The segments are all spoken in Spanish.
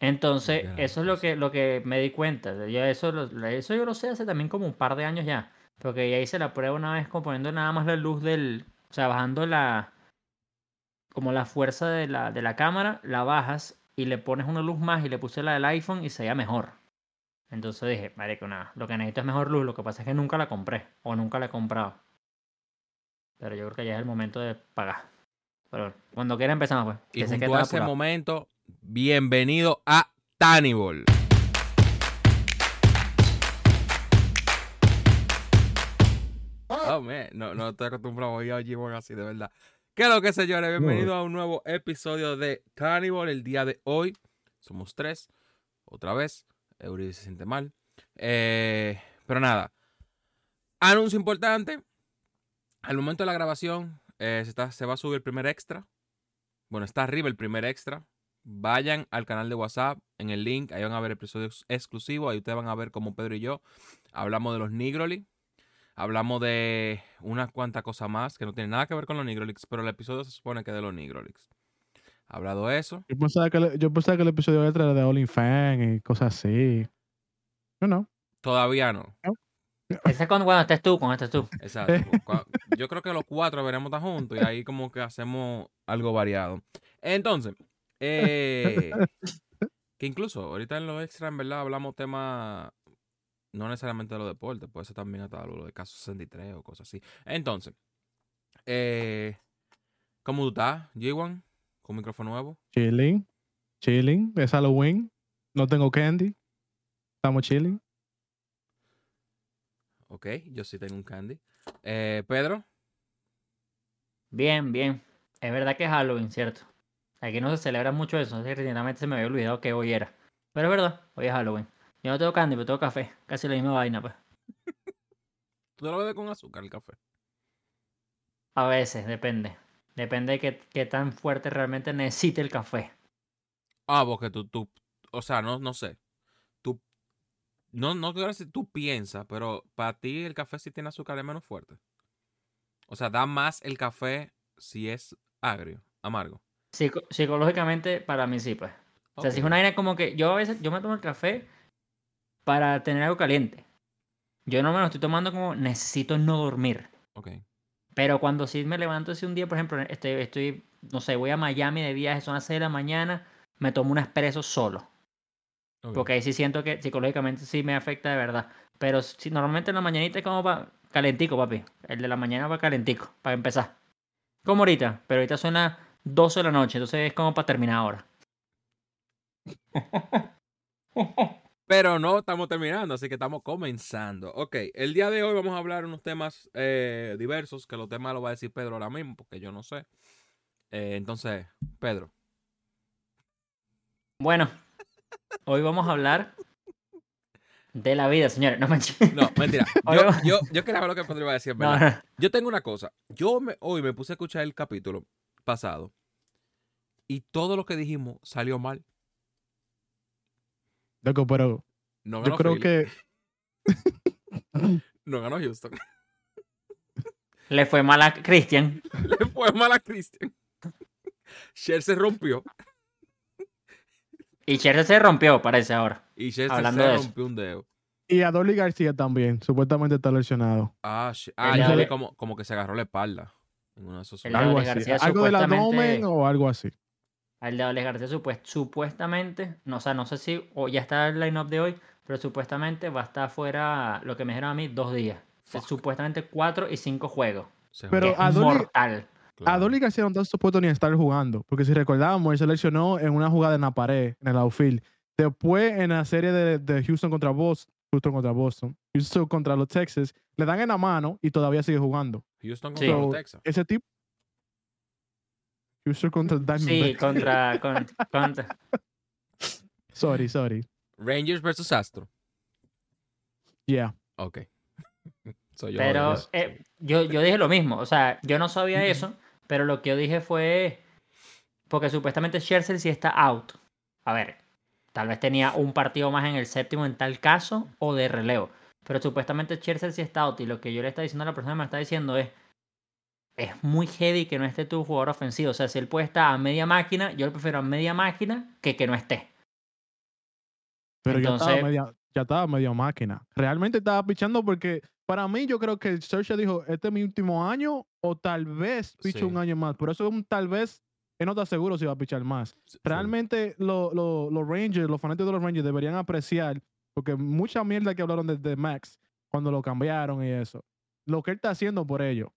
Entonces, eso es lo pues. que, lo que me di cuenta. Yo eso, lo- eso yo lo sé hace también como un par de años ya. Porque ya hice la prueba una vez como poniendo nada más la luz del. O sea, bajando la. Como la fuerza de la, de la cámara, la bajas y le pones una luz más y le puse la del iPhone y se veía mejor. Entonces dije, marico, nada, lo que necesito es mejor luz. Lo que pasa es que nunca la compré o nunca la he comprado. Pero yo creo que ya es el momento de pagar. Pero cuando quiera empezamos, pues. Y que que junto a ese apurado. momento, bienvenido a Tannibal. Oh, man, no, no estoy acostumbrado a oír a Jimon así, de verdad. ¿Qué es lo que, señores? Bienvenidos a un nuevo episodio de Tannibal. El día de hoy somos tres. Otra vez. Eury se siente mal. Eh, pero nada. Anuncio importante. Al momento de la grabación eh, se, está- se va a subir el primer extra. Bueno, está arriba el primer extra. Vayan al canal de WhatsApp en el link. Ahí van a ver episodios exclusivos. Ahí ustedes van a ver como Pedro y yo hablamos de los Nigroli. Hablamos de unas cuantas cosas más que no tienen nada que ver con los Nigrolix, pero el episodio se supone que es de los Nigrolix. Hablado eso. Yo pensaba que, el- yo pensaba que el episodio extra era de OnlyFans y cosas así. No, no. Todavía no. Ese es cuando, cuando estés tú, cuando estés tú. Exacto. Yo creo que los cuatro veremos estar juntos y ahí como que hacemos algo variado. Entonces, eh, que incluso ahorita en lo extra, en verdad, hablamos temas no necesariamente de los deportes, puede ser también hasta lo de caso 63 o cosas así. Entonces, eh, ¿cómo tú estás, G1? Con micrófono nuevo. Chilling. Chilling. Es Halloween. No tengo candy. Estamos chilling. Ok, yo sí tengo un candy. Eh, Pedro, Bien, bien. Es verdad que es Halloween, ¿cierto? Aquí no se celebra mucho eso, recientemente se me había olvidado que hoy era. Pero es verdad, hoy es Halloween. Yo no tengo candy, pero tengo café. Casi la misma vaina, pues. ¿tú lo bebes con azúcar el café? A veces, depende. Depende de qué, qué tan fuerte realmente necesite el café. Ah, porque tú, tú, o sea, no, no sé. Tú, no, no quiero decir tú piensas, pero para ti el café si tiene azúcar es menos fuerte. O sea, da más el café si es agrio, amargo. Psico- psicológicamente, para mí sí, pues. O sea, si es una vaina como que yo a veces, yo me tomo el café para tener algo caliente. Yo no me lo estoy tomando como necesito no dormir. Ok. Pero cuando sí me levanto así un día, por ejemplo, estoy, estoy, no sé, voy a Miami de viaje, son las 6 de la mañana, me tomo un espresso solo. ok. Porque ahí sí siento que psicológicamente sí me afecta de verdad. Pero si normalmente en la mañanita es como para calentico, papi. El de la mañana va calentico, para empezar. Como ahorita, pero ahorita las 12 de la noche, entonces es como para terminar ahora. Pero no estamos terminando, así que estamos comenzando. Ok, el día de hoy vamos a hablar unos temas eh, diversos, que los temas los va a decir Pedro ahora mismo, porque yo no sé. Eh, entonces, Pedro. Bueno, hoy vamos a hablar de la vida, señores. No manches. No, mentira. Yo, yo, yo quería ver lo que Pedro iba a decir, No, ¿verdad? no. Yo tengo una cosa. Yo me, hoy me puse a escuchar el capítulo pasado y todo lo que dijimos salió mal. Loco, pero No yo ganó creo Philly, que. no ganó Houston. Le fue mal a Christian. Le fue mal a Christian. Cher se rompió Y Cher se rompió, parece ahora. y Cher se- Hablando se de eso. rompió un dedo. Y a Dolly García también. Supuestamente está lesionado. Ah, ah yo vi como, como que se agarró la espalda en uno de esos El de sueños. Algo así. García Algo del supuestamente- abdomen o algo así. Al de Alex García supuest- supuestamente, no, o sea, no sé si o ya está el line-up de hoy, pero supuestamente va a estar fuera, lo que me dijeron a mí, dos días. Fuck. Supuestamente cuatro y cinco juegos. Se Pero a Dolly- mortal. A claro. Dolly García no está supuesto ni a estar jugando. Porque si recordábamos, él se lesionó en una jugada en la pared, en el outfield. Después, en la serie de, de Houston contra Boston, Houston contra Boston, Houston contra los Texas, le dan en la mano y todavía sigue jugando. Houston Sí. contra los Texas. Ese tipo. Houston contra Sí, Diamondbacks. contra, con- contra. Sorry, sorry. Rangers versus Astro. Yeah. Ok. Yo. Pero eh, yo, yo dije lo mismo, o sea, yo no sabía eso, pero lo que yo dije fue, porque supuestamente Scherzer sí está out. A ver, tal vez tenía un partido más en el séptimo en tal caso, o de relevo. Pero supuestamente Scherzer sí está out, y lo que yo le está diciendo a la persona que me está diciendo es, es muy heavy que no esté tu jugador ofensivo. O sea, si él puede estar a media máquina, yo le prefiero a media máquina que que no esté. Pero ya, estaba media, ya estaba medio máquina. Realmente estaba pichando porque para mí yo creo que Sergio dijo, este es mi último año o tal vez piche Sí. un año más. Por eso es un tal vez, él no está seguro si va a pichar más. Sí, Realmente lo- lo- los Rangers, los fanáticos de los Rangers deberían apreciar, porque mucha mierda que hablaron de, de Max cuando lo cambiaron y eso. Lo que él está haciendo por ellos.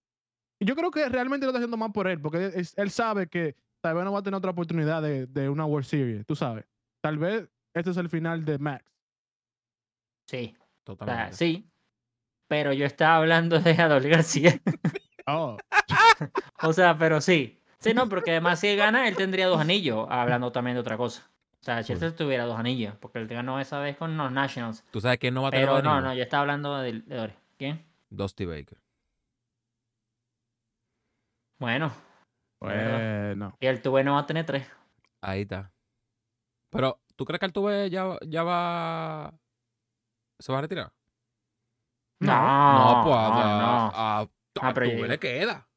Y yo creo que realmente lo está haciendo más por él, porque él, es- él sabe que tal vez no va a tener otra oportunidad de, de una World Series, tú sabes. Tal vez este es el final de Max. Sí, o sea, Totalmente. sí. Pero yo estaba hablando de Adol García. Oh, o sea, pero sí. Sí, no, porque además si él gana, él tendría dos anillos, hablando también de otra cosa. O sea, si él tuviera dos anillos, porque él ganó esa vez con los Nationals. ¿Tú sabes quién no va a tener Pero no, no, yo estaba hablando de, de. ¿Quién? Dusty Baker. Bueno, bueno. y el Tuve no va a tener tres. Ahí está. Pero, ¿tú crees que Altuve ya, ya va... ¿Se va a retirar? No, no, pues a, no, no. a, a- Ah, pero Altuve yo- le queda.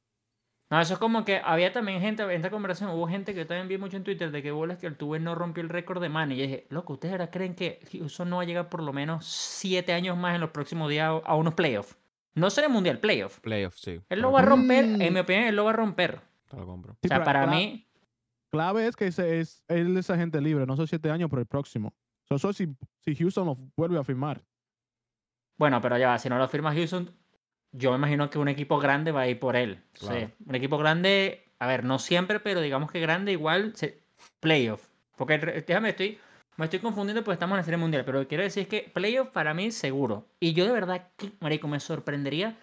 No, eso es como que había también gente, en esta conversación hubo gente que yo también vi mucho en Twitter de que bolas que el Tuve no rompió el récord de Manny. Y yo dije, loco, ¿ustedes ahora creen que Houston no va a llegar por lo menos siete años más en los próximos días a- unos playoffs? No será mundial, playoff. Playoff, sí. Él lo va a romper, Mm. en mi opinión, él lo va a romper. Te lo compro. Sí, o sea, para mí, Clave es que ese es, él es agente libre, no son siete años, pero el próximo. So, Eso si, si Houston lo vuelve a firmar. bueno, pero ya va, si no lo firma Houston, yo me imagino que un equipo grande va a ir por él. Sí, un equipo grande, a ver, no siempre, pero digamos que grande igual, se- playoff. Porque, déjame, estoy, me estoy confundiendo porque estamos en la Serie Mundial, pero lo que quiero decir es que playoff para mí seguro. Y yo de verdad, que, marico, me sorprendería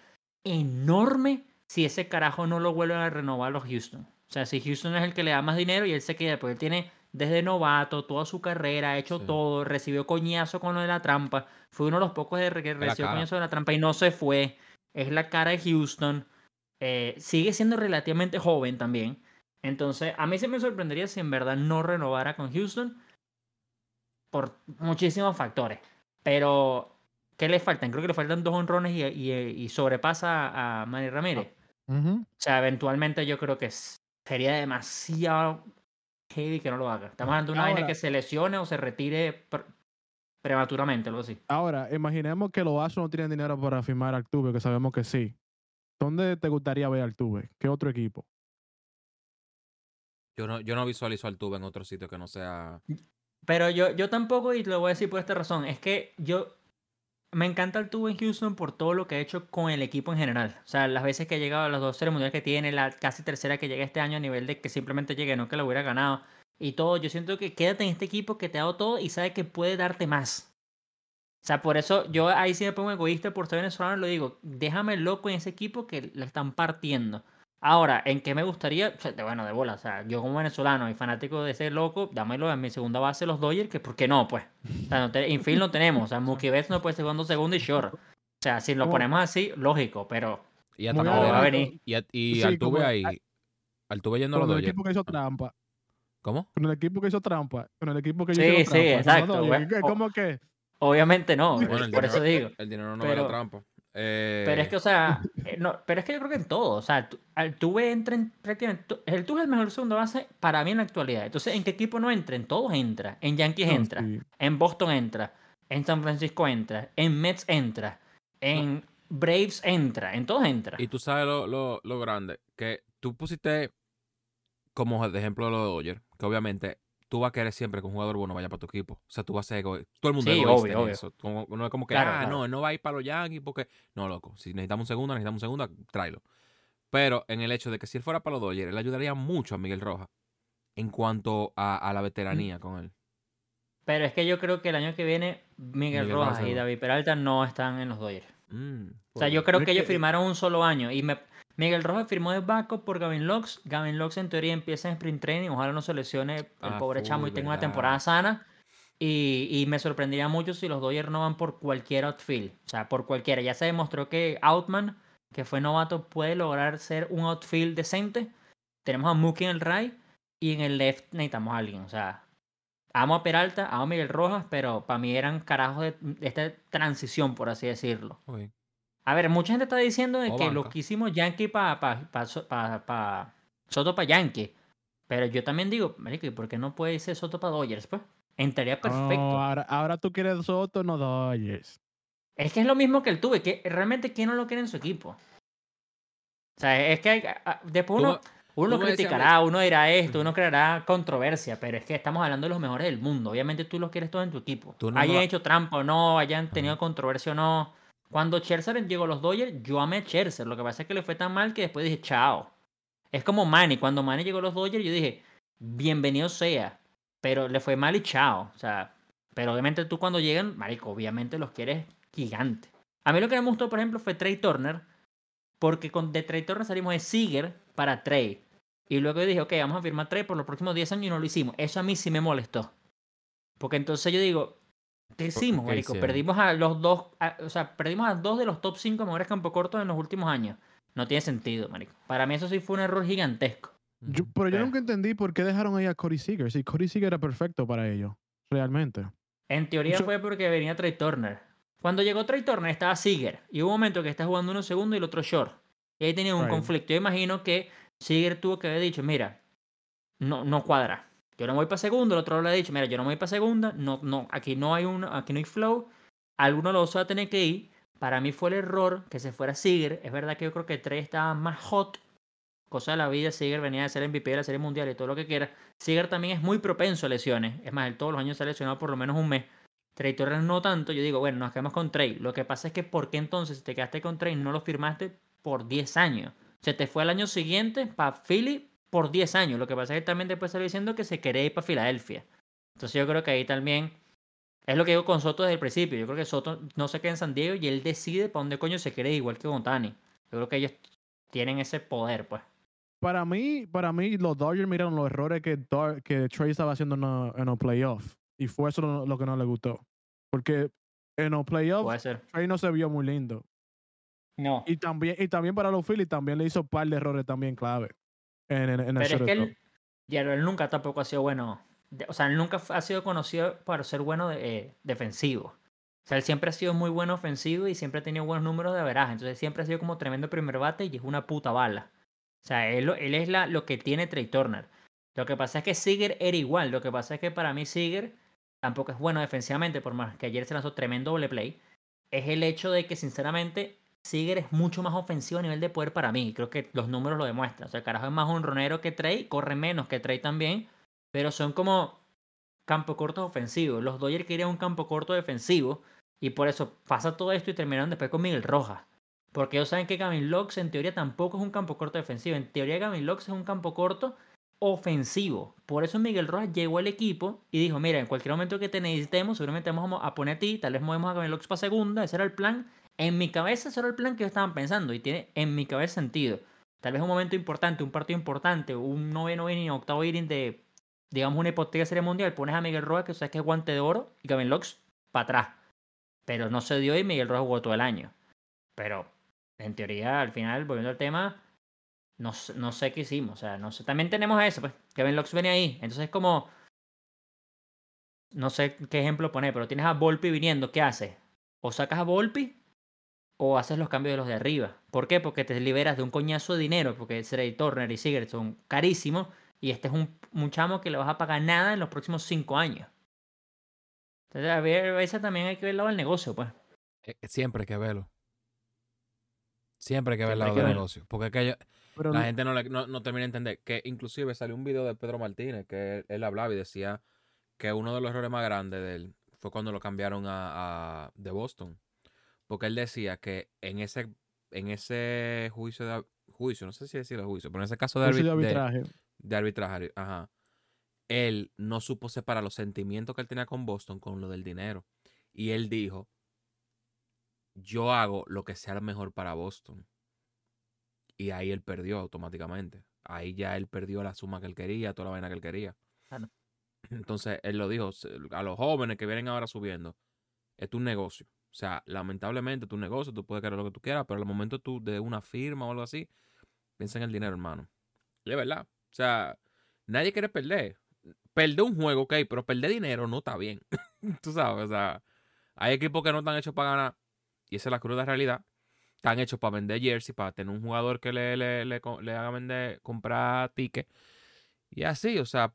enorme si ese carajo no lo vuelven a renovar los Houston. O sea, si Houston es el que le da más dinero y él se queda, porque él tiene desde novato, toda su carrera, ha hecho Sí. todo, recibió coñazo con lo de la trampa, fue uno de los pocos de que recibió coñazo de la trampa y no se fue, es la cara de Houston, eh, sigue siendo relativamente joven también, entonces a mí se me sorprendería si en verdad no renovara con Houston por muchísimos factores, pero ¿qué le faltan? Creo que le faltan dos honrones y, y- y sobrepasa a Manny Ramírez. O sea, eventualmente yo creo que sería demasiado heavy que no lo haga. Estamos hablando de una vaina que se lesione o se retire prematuramente, algo así. Ahora, imaginemos que los Astros no tienen dinero para firmar a Altuve, que sabemos que sí. ¿Dónde te gustaría ver a Altuve? ¿Qué otro equipo? Yo no, yo no visualizo a Altuve en otro sitio que no sea... Pero yo, yo tampoco, y te lo voy a decir por esta razón, es que yo me encanta el tubo en Houston por todo lo que ha hecho con el equipo en general. O sea, las veces que ha llegado a las dos series mundiales que tiene, la casi tercera que llega este año a nivel de que simplemente llegue, no que lo hubiera ganado. Y todo, yo siento que quédate en este equipo que te ha dado todo y sabe que puede darte más. O sea, por eso yo ahí sí me pongo egoísta por ser venezolano y lo digo, déjame loco en ese equipo que la están partiendo. Ahora, ¿en qué me gustaría? O sea, de- bueno, de bola. O sea, yo como venezolano y fanático de ese loco, dámelo en mi segunda base los Dodgers, que ¿por qué no? Pues. O sea, no te- infield no tenemos. O sea, Mookie Betts no puede ser segundo, segundo y short. O sea, si lo ponemos así, lógico, pero Y estamos va a venir. Y, a- y Sí, Altuve ahí. Altuve yendo a los Dodgers. equipo que hizo trampa. ¿Cómo? Con el equipo que hizo trampa. Con el equipo que Sí, hizo sí, trampa. exacto. ¿Qué- ¿Cómo que? obviamente no. Bueno, el por eso digo. El dinero no Pero- era trampa. Eh, Pero es que, o sea, eh, no, pero es que yo creo que en todo, o sea, al Tuve entra en prácticamente, el Tuve es el mejor segundo base para mí en la actualidad. Entonces, ¿en qué equipo no entra? En todos entra. En Yankees No, entra, sí. en Boston entra, en San Francisco entra, en Mets entra, en Braves entra, en todos entra. Y tú sabes lo, lo, lo grande, que tú pusiste como de ejemplo lo de Dodgers, que obviamente tú vas a querer siempre que un jugador bueno vaya para tu equipo. O sea, tú vas a ser egoísta. Todo el mundo Sí, es egoísta obvio, en obvio. eso. Como- no es como que, Claro, ah, claro. no, él no va a ir para los Yankees porque... No, loco. Si necesitamos un segundo, necesitamos un segundo, tráelo. Pero en el hecho de que si él fuera para los Dodgers, él ayudaría mucho a Miguel Rojas en cuanto a, a la veteranía con él. Pero es que yo creo que el año que viene Miguel, Miguel Rojas Rojas y. David Peralta no están en los Dodgers. Mm, O sea, yo creo que ellos que- firmaron un solo año. Y me, Miguel Rojas firmó de backup por Gavin Lux. Gavin Lux en teoría empieza en sprint training. Ojalá no se lesione el Ah, pobre chamo y tenga una temporada sana. Y, y me sorprendería mucho si los Dodgers no van por cualquier outfield. O sea, por cualquiera. Ya se demostró que Outman, que fue novato, puede lograr ser un outfield decente. Tenemos a Mookie en el right. Y en el left necesitamos a alguien. O sea, amo a Peralta, amo a Miguel Rojas, pero para mí eran carajos de, de esta transición, por así decirlo. A ver, mucha gente está diciendo de que lo que hicimos Yankee para pa, pa, So- pa- pa- Soto para Yankee. Pero yo también digo, marico, ¿y por qué no puede ser Soto para Dodgers, pues? Entraría perfecto. No, ahora, ahora tú quieres Soto, no Dodgers. Es que es lo mismo que el tuve, que realmente quién no lo quiere en su equipo. O sea, es que hay- a- después uno, uno criticará, uno dirá esto, uno creará controversia, pero es que estamos hablando de los mejores del mundo. Obviamente tú los quieres todos en tu equipo. No hayan hecho trampa o no, hayan tenido controversia o no. Cuando Scherzer llegó a los Dodgers, yo amé a Scherzer. Lo que pasa es que le fue tan mal que después dije, chao. Es como Manny. Cuando Manny llegó a los Dodgers, yo dije, bienvenido sea. Pero le fue mal y chao. O sea, pero obviamente tú cuando llegan, marico, obviamente los quieres gigantes. A mí lo que me gustó, por ejemplo, fue Trey Turner. Porque con, de Trey Turner salimos de Seager para Trey. Y luego yo dije, ok, vamos a firmar Trey por los próximos 10 años y no lo hicimos. Eso a mí sí me molestó. Porque entonces yo digo, ¿qué hicimos, qué marico? hicieron? Perdimos a los dos, a- o sea, perdimos a dos de los top 5 mejores campo cortos en los últimos años. No tiene sentido, marico. Para mí eso sí fue un error gigantesco. Yo- pero yo nunca entendí por qué dejaron ahí a Cody Seager. Si Cody Seager era perfecto para ellos, realmente. En teoría Yo- fue porque venía Trey Turner. Cuando llegó Trey Turner estaba Seager. Y hubo un momento que está jugando uno segundo y el otro short. Y ahí tenía un Right. conflicto. Yo imagino que Seager tuvo que haber dicho, mira, no, no cuadra. Yo no voy para segundo, el otro le ha dicho, mira, yo no voy para segunda, no, no, aquí no hay un, aquí no hay flow. Alguno los va a tener que ir. Para mí fue el error que se fuera Seager. Es verdad que yo creo que Trey estaba más hot. Cosa de la vida, Seager venía de ser MVP de la Serie Mundial y todo lo que quiera. Seager también es muy propenso a lesiones. Es más, él todos los años se ha lesionado por lo menos un mes. Trey Turner no tanto. Yo digo, bueno, nos quedamos con Trey. Lo que pasa es que, ¿por qué entonces si te quedaste con Trey no lo firmaste por 10 años? Se te fue al año siguiente para Philly por 10 años. Lo que pasa es que también después salió diciendo que se quería ir para Filadelfia. Entonces yo creo que ahí también es lo que digo con Soto desde el principio. Yo creo que Soto no se queda en San Diego y él decide para dónde coño se quiere igual que Gontani. Yo creo que ellos tienen ese poder, pues. Para mí, para mí, los Dodgers miraron los errores que, Dar- que Trey estaba haciendo en los, en los playoffs. Y fue eso lo, lo que no le gustó. Porque en los playoffs. Trey no se vio muy lindo. No. Y también, y también para los Phillies también le hizo un par de errores también clave. En, en, en el Pero es que él, él nunca tampoco ha sido bueno. de- O sea, él nunca ha sido conocido por ser bueno de- eh, defensivo. O sea, él siempre ha sido muy bueno ofensivo y siempre ha tenido buenos números de averaje. Entonces siempre ha sido como tremendo primer bate y es una puta bala. O sea, él, él es la, lo que tiene Trey Turner. Lo que pasa es que Seager era igual. Lo que pasa es que para mí Seager tampoco es bueno defensivamente, por más que ayer se lanzó tremendo doble play. Es el hecho de que, sinceramente, Seager es mucho más ofensivo a nivel de poder para mí. Creo que los números lo demuestran. O sea, carajo es más honronero que Trey, corre menos que Trey también, pero son como campo corto ofensivos. Los Dodgers querían un campo corto defensivo y por eso pasa todo esto y terminaron después con Miguel Rojas. Porque ellos saben que Gavin Lux en teoría tampoco es un campo corto defensivo. En teoría Gavin Lux es un campo corto ofensivo. Por eso Miguel Rojas llegó al equipo y dijo, mira, en cualquier momento que te necesitemos, seguramente vamos a poner a ti, tal vez movemos a Gavin Lux para segunda, ese era el plan. En mi cabeza ese era el plan que ellos estaban pensando y tiene en mi cabeza sentido. Tal vez un momento importante, un partido importante, un noveno inning, octavo inning de, digamos, una hipotética serie mundial, pones a Miguel Rojas, que sabes que es guante de oro, y Gavin Lux para atrás. Pero no se dio y Miguel Rojas jugó todo el año. Pero, en teoría, al final, volviendo al tema, no, no sé qué hicimos. O sea, no sé. También tenemos eso, pues. Kevin Lux venía ahí. Entonces es como. No sé qué ejemplo poner, pero tienes a Volpi viniendo. ¿Qué haces? O sacas a Volpi o haces los cambios de los de arriba. ¿Por qué? Porque te liberas de un coñazo de dinero. Porque Trey Turner y Seager son carísimos. Y este es un, un chamo que le vas a pagar nada en los próximos cinco años. Entonces, a ver, a veces también hay que ver el lado del negocio, pues. Eh, Siempre hay que verlo. Siempre hay que ver el lado del negocio. Porque es que yo- Pero la gente no, le- no, no termina de entender. Que inclusive salió un video de Pedro Martínez que él, él hablaba y decía que uno de los errores más grandes de él fue cuando lo cambiaron a, a- de Boston. Porque él decía que en ese, en ese juicio de juicio, no sé si decirlo juicio, pero en ese caso de, juicio de de- arbitraje. de arbitraje, ajá. Él no supo separar los sentimientos que él tenía con Boston con lo del dinero. Y él dijo, yo hago lo que sea lo mejor para Boston. Y ahí él perdió automáticamente. Ahí ya él perdió la suma que él quería, toda la vaina que él quería. Claro. Entonces, él lo dijo a los jóvenes que vienen ahora subiendo, es un negocio. O sea, lamentablemente tu negocio, tú puedes querer lo que tú quieras, pero al momento tú de una firma o algo así, piensa en el dinero, hermano. Y es verdad. O sea, nadie quiere perder. Perder un juego, ok, pero perder dinero no está bien. tú sabes, o sea, hay equipos que no están hechos para ganar, y esa es la cruda realidad. Están hechos para vender jersey, para tener un jugador que le, le, le, le haga vender, comprar tickets. Y así, o sea,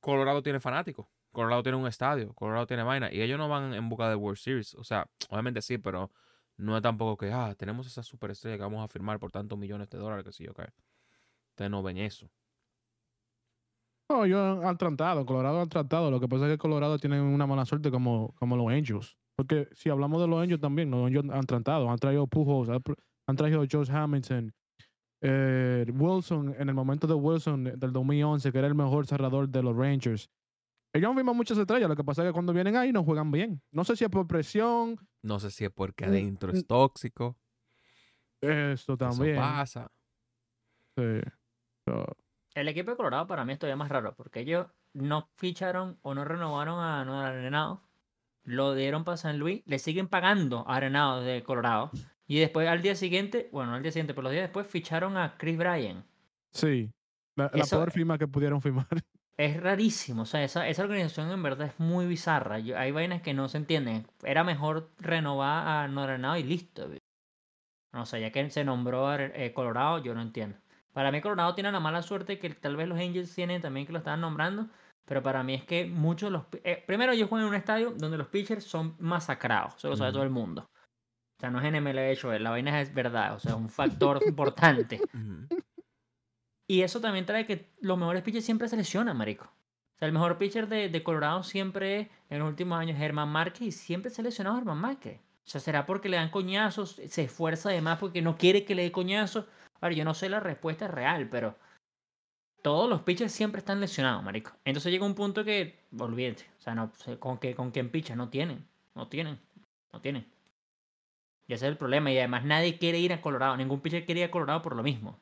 Colorado tiene fanáticos. Colorado tiene un estadio, Colorado tiene vaina, y ellos no van en busca de World Series. O sea, obviamente sí, pero no es tampoco que, ah, tenemos esa superestrella que vamos a firmar por tantos millones de dólares, que sí, ok. Ustedes no ven eso. No, ellos han tratado, Colorado han tratado. Lo que pasa es que Colorado tiene una mala suerte como, como los Angels. Porque si hablamos de los Angels también, los Angels han tratado. Han traído Pujols, han traído Josh Hamilton, eh, Wilson, en el momento de Wilson del 2011, que era el mejor cerrador de los Rangers. Ellos han firmado muchas estrellas. Lo que pasa es que cuando vienen ahí no juegan bien. No sé si es por presión, No sé si es porque adentro es tóxico. eso también. Eso pasa. Sí. So, El equipo de Colorado para mí es todavía más raro, porque ellos no ficharon o no renovaron a Noel Arenado, lo dieron para San Luis, le siguen pagando a Arenado de Colorado, y después al día siguiente, bueno, no al día siguiente, pero los días después ficharon a Chris Bryan. sí. La, la Eso- peor firma que pudieron firmar. Es rarísimo, o sea, esa, esa organización en verdad es muy bizarra. Yo- hay vainas que no se entienden. Era mejor renovar a Noel Arenado y listo. No sé, ya que se nombró a eh, Colorado, yo no entiendo. Para mí Colorado tiene la mala suerte que tal vez los Angels tienen también que lo estaban nombrando, pero para mí es que muchos de los... eh, primero ellos juegan en un estadio donde los pitchers son masacrados, eso lo sabe todo el mundo. O sea, no es en MLB la vaina es verdad, o sea, es un factor importante. Y eso también trae que los mejores pitchers siempre se lesionan, marico. O sea, el mejor pitcher de, de Colorado siempre en los últimos años es Germán Márquez y siempre se ha lesionado Germán Márquez. O sea, ¿será porque le dan coñazos? ¿Se esfuerza además porque no quiere que le dé coñazos? Ahora, yo no sé la respuesta real, pero todos los pitchers siempre están lesionados, marico. Entonces llega un punto que, olvídate, o sea, no, con, que, con quién picha, no tienen, no tienen, no tienen. Y ese es el problema. Y además nadie quiere ir a Colorado, ningún pitcher quiere ir a Colorado por lo mismo.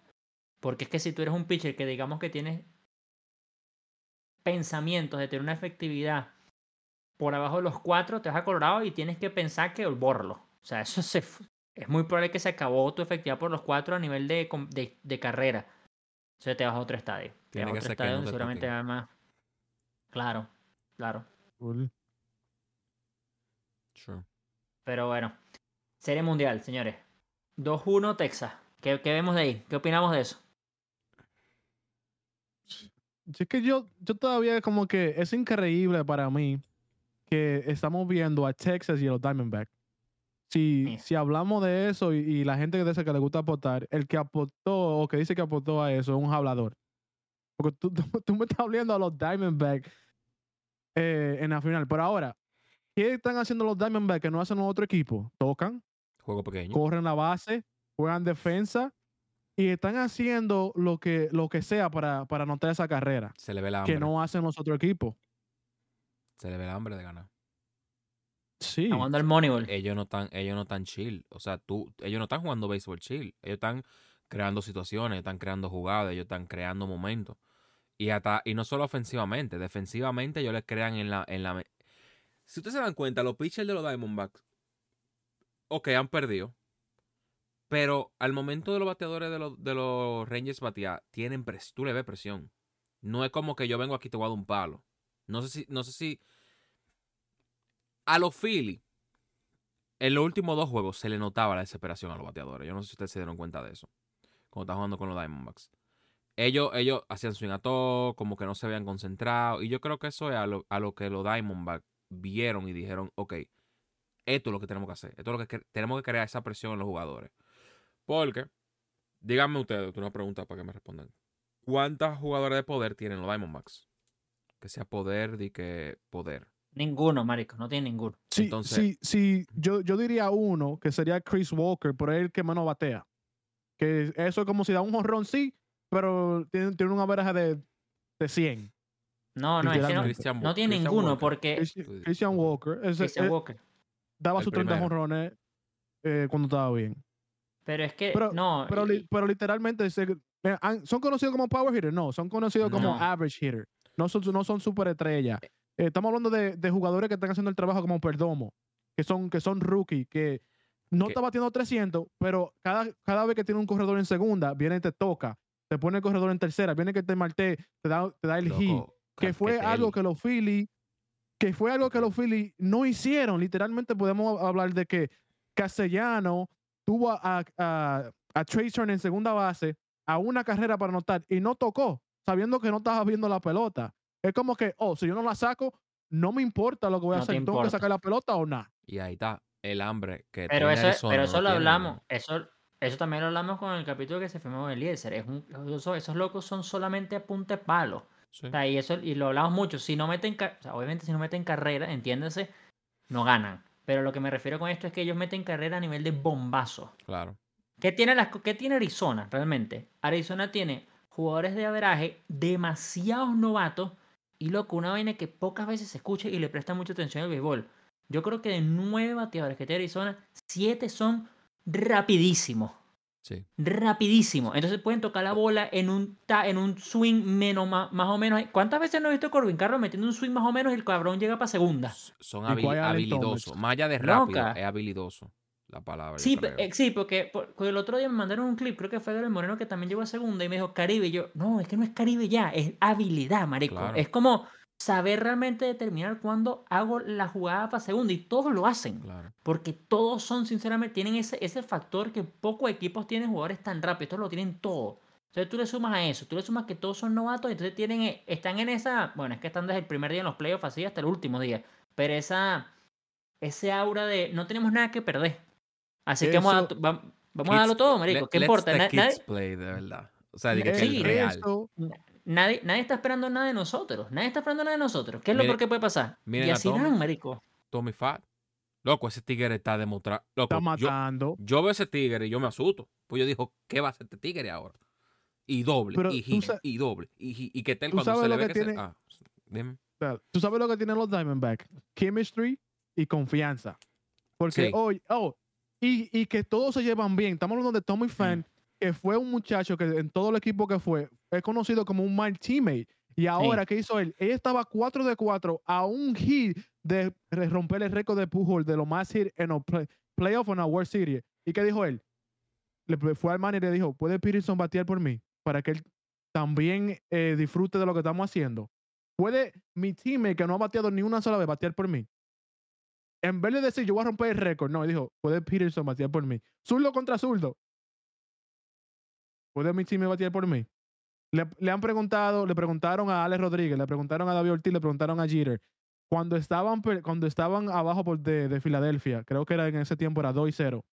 Porque es que si tú eres un pitcher que digamos que tienes pensamientos de tener una efectividad por abajo de los cuatro, te vas a Colorado y tienes que pensar que borlo. O sea, eso se, es muy probable que se acabó tu efectividad por los cuatro a nivel de, de, de carrera. O sea, te vas a otro estadio. Te Tiene vas a que otro estadio donde seguramente va más. Claro, claro. Cool. Sure. Pero bueno, Serie Mundial, señores. 2-1 Texas. ¿Qué, ¿Qué vemos de ahí? ¿Qué opinamos de eso? Es que yo, yo todavía como que es increíble para mí que estamos viendo a Texas y a los Diamondbacks. Si, si hablamos de eso y, y la gente de esa que le gusta apostar, el que apostó o que dice que apostó a eso es un hablador. Porque tú, tú, tú me estás hablando a los Diamondbacks eh, en la final. Pero ahora, ¿qué están haciendo los Diamondbacks que no hacen otro equipo? Tocan, Juego pequeño. corren la base, juegan defensa y están haciendo lo que, lo que sea para, para anotar esa carrera Se le ve la hambre. que no hacen los otros equipos. Se le ve la hambre de ganar. Sí. Jugando al Moneyball. Ellos no están, ellos no están chill. O sea, tú, ellos no están jugando béisbol chill. Ellos están creando situaciones, están creando jugadas, ellos están creando momentos. Y hasta, y no solo ofensivamente, defensivamente ellos les crean en la, en la. Si ustedes se dan cuenta, los pitchers de los Diamondbacks, ok, han perdido. Pero al momento de los bateadores de los, de los Rangers batear, tienen pres tú le ves presión. No es como que yo vengo aquí te voy a dar un palo. No sé si, no sé si. A los Philly, en los últimos dos juegos se le notaba la desesperación a los bateadores. Yo no sé si ustedes se dieron cuenta de eso. Cuando estaban jugando con los Diamondbacks. Ellos, ellos hacían swing a todo, como que no se habían concentrado. Y yo creo que eso es a lo, a lo que los Diamondbacks vieron y dijeron, ok, esto es lo que tenemos que hacer. Esto es lo que tenemos que crear esa presión en los jugadores. Porque, díganme ustedes, una pregunta para que me respondan. ¿Cuántos jugadores de poder tienen los Diamondbacks? Que sea poder de que poder. Ninguno, marico. No tiene ninguno. Sí, Entonces- sí, sí, yo, yo diría uno que sería Chris Walker, pero es el que menos batea. Que eso es como si da un jonrón, sí, pero tiene, tiene una veraja de, de 100. No, no, es que no. Christian no tiene Christian ninguno Walker. porque Christian, dices. Christian Walker ese- Christian eh, Walker. daba El sus 30 primero. jonrones eh, cuando estaba bien. Pero es que, Pero- no, Pero, li- pero literalmente se- eh, son conocidos como power hitter, no, son conocidos como average hitter. No son, no son super estrellas. estamos hablando de, de jugadores que están haciendo el trabajo como Perdomo, que son, que son rookie, que no está batiendo 300, pero cada, cada vez que tiene un corredor en segunda, viene y te toca, te pone el corredor en tercera, viene que te marté, te da, te da el hit. Loco, Que fue algo que los Phillies, que fue algo que los Phillies no hicieron. Literalmente podemos hablar de que Castellano tuvo a, a, a Trey Turner en segunda base a una carrera para anotar y no tocó, sabiendo que no estaba viendo la pelota. Es como que, oh, si yo no la saco, no me importa lo que voy a No te hacer. Tengo que sacar la pelota o nada. Y ahí está, el hambre que Pero tiene eso, Arizona, pero no eso lo tiene hablamos. Eso, eso también lo hablamos con el capítulo que se filmó con Eliezer. Es un, esos, esos locos son solamente a punta de palo. Sí. O sea, y, eso, y lo hablamos mucho. Si no meten, o sea, obviamente si no meten carrera, entiéndase, no ganan. Pero lo que me refiero con esto es que ellos meten carrera a nivel de bombazo. Claro. ¿Qué tiene, las, ¿Qué tiene Arizona realmente? Arizona tiene jugadores de averaje, demasiados novatos y loco, una vaina que pocas veces se escucha y le presta mucha atención al béisbol. Yo creo que de nueve bateadores que tiene Arizona, siete son rapidísimos. Sí. Rapidísimos. Entonces pueden tocar la bola en un, ta- en un swing menos, más, más o menos. ¿Cuántas veces no he visto a Corbin Carlos metiendo un swing más o menos y el cabrón llega para segunda? Son ¿Y habil- habilidosos. Más allá de rápido, Loca. es habilidoso la palabra. Sí, eh, sí, porque, por- porque el otro día me mandaron un clip, creo que fue del Moreno que también llegó a segunda y me dijo Caribe. Y yo, no, es que no es Caribe ya, es habilidad, marico. Claro. Es como saber realmente determinar cuándo hago la jugada para segunda y todos lo hacen. Claro. Porque todos son, sinceramente, tienen ese, ese factor que pocos equipos tienen jugadores tan rápidos. Estos lo tienen todo. Entonces tú le sumas a eso, tú le sumas que todos son novatos, entonces tienen, eh, están en esa, bueno, es que están desde el primer día en los playoffs así hasta el último día. Pero esa, ese aura de no tenemos nada que perder. Así que vamos a, vamos a darlo todo, marico. ¿Qué importa? the kids play, de verdad. O sea, que Sí, es real. Eso, nadie, nadie está esperando nada de nosotros. Nadie está esperando nada de nosotros. ¿Qué es lo Mire- peor que puede pasar? miren y así Tommy. dan, marico. Tommy Fat. Loco, ese tigre está demostrando. Está yo, matando. yo veo ese tigre y yo me asusto. Pues yo digo, ¿qué va a hacer este tigre ahora? Y doble, Pero y doble. Y, que tal tú cuando sabes se le lo ve que que se- tiene- Ah, dime. Sea, Tú sabes lo que tienen los Diamondbacks. Chemistry y confianza. Porque Sí. hoy, oh, y, y que todos se llevan bien. Estamos hablando de Mm. Tommy Fan, que fue un muchacho que en todo el equipo que fue, es conocido como un mal teammate. Y ahora, ¿qué hizo él? Él estaba 4 de 4 a un hit de romper el récord de Pujol de lo más hit en los play, playoff en la World Series. ¿Y qué dijo él? Le fue al manager y le dijo, ¿puede Peterson batear por mí? Para que él también eh, disfrute de lo que estamos haciendo. ¿Puede mi teammate que no ha bateado ni una sola vez batear por mí? En vez de decir, yo voy a romper el récord, no, él dijo, ¿puede Peterson batear por mí? Zurdo contra zurdo. ¿Puede mi teammate batear por mí? Le, le han preguntado, le preguntaron a Alex Rodríguez, le preguntaron a David Ortiz, le preguntaron a Jeter. Cuando estaban, cuando estaban abajo por de, de Filadelfia, creo que era en ese tiempo era 2 y 0.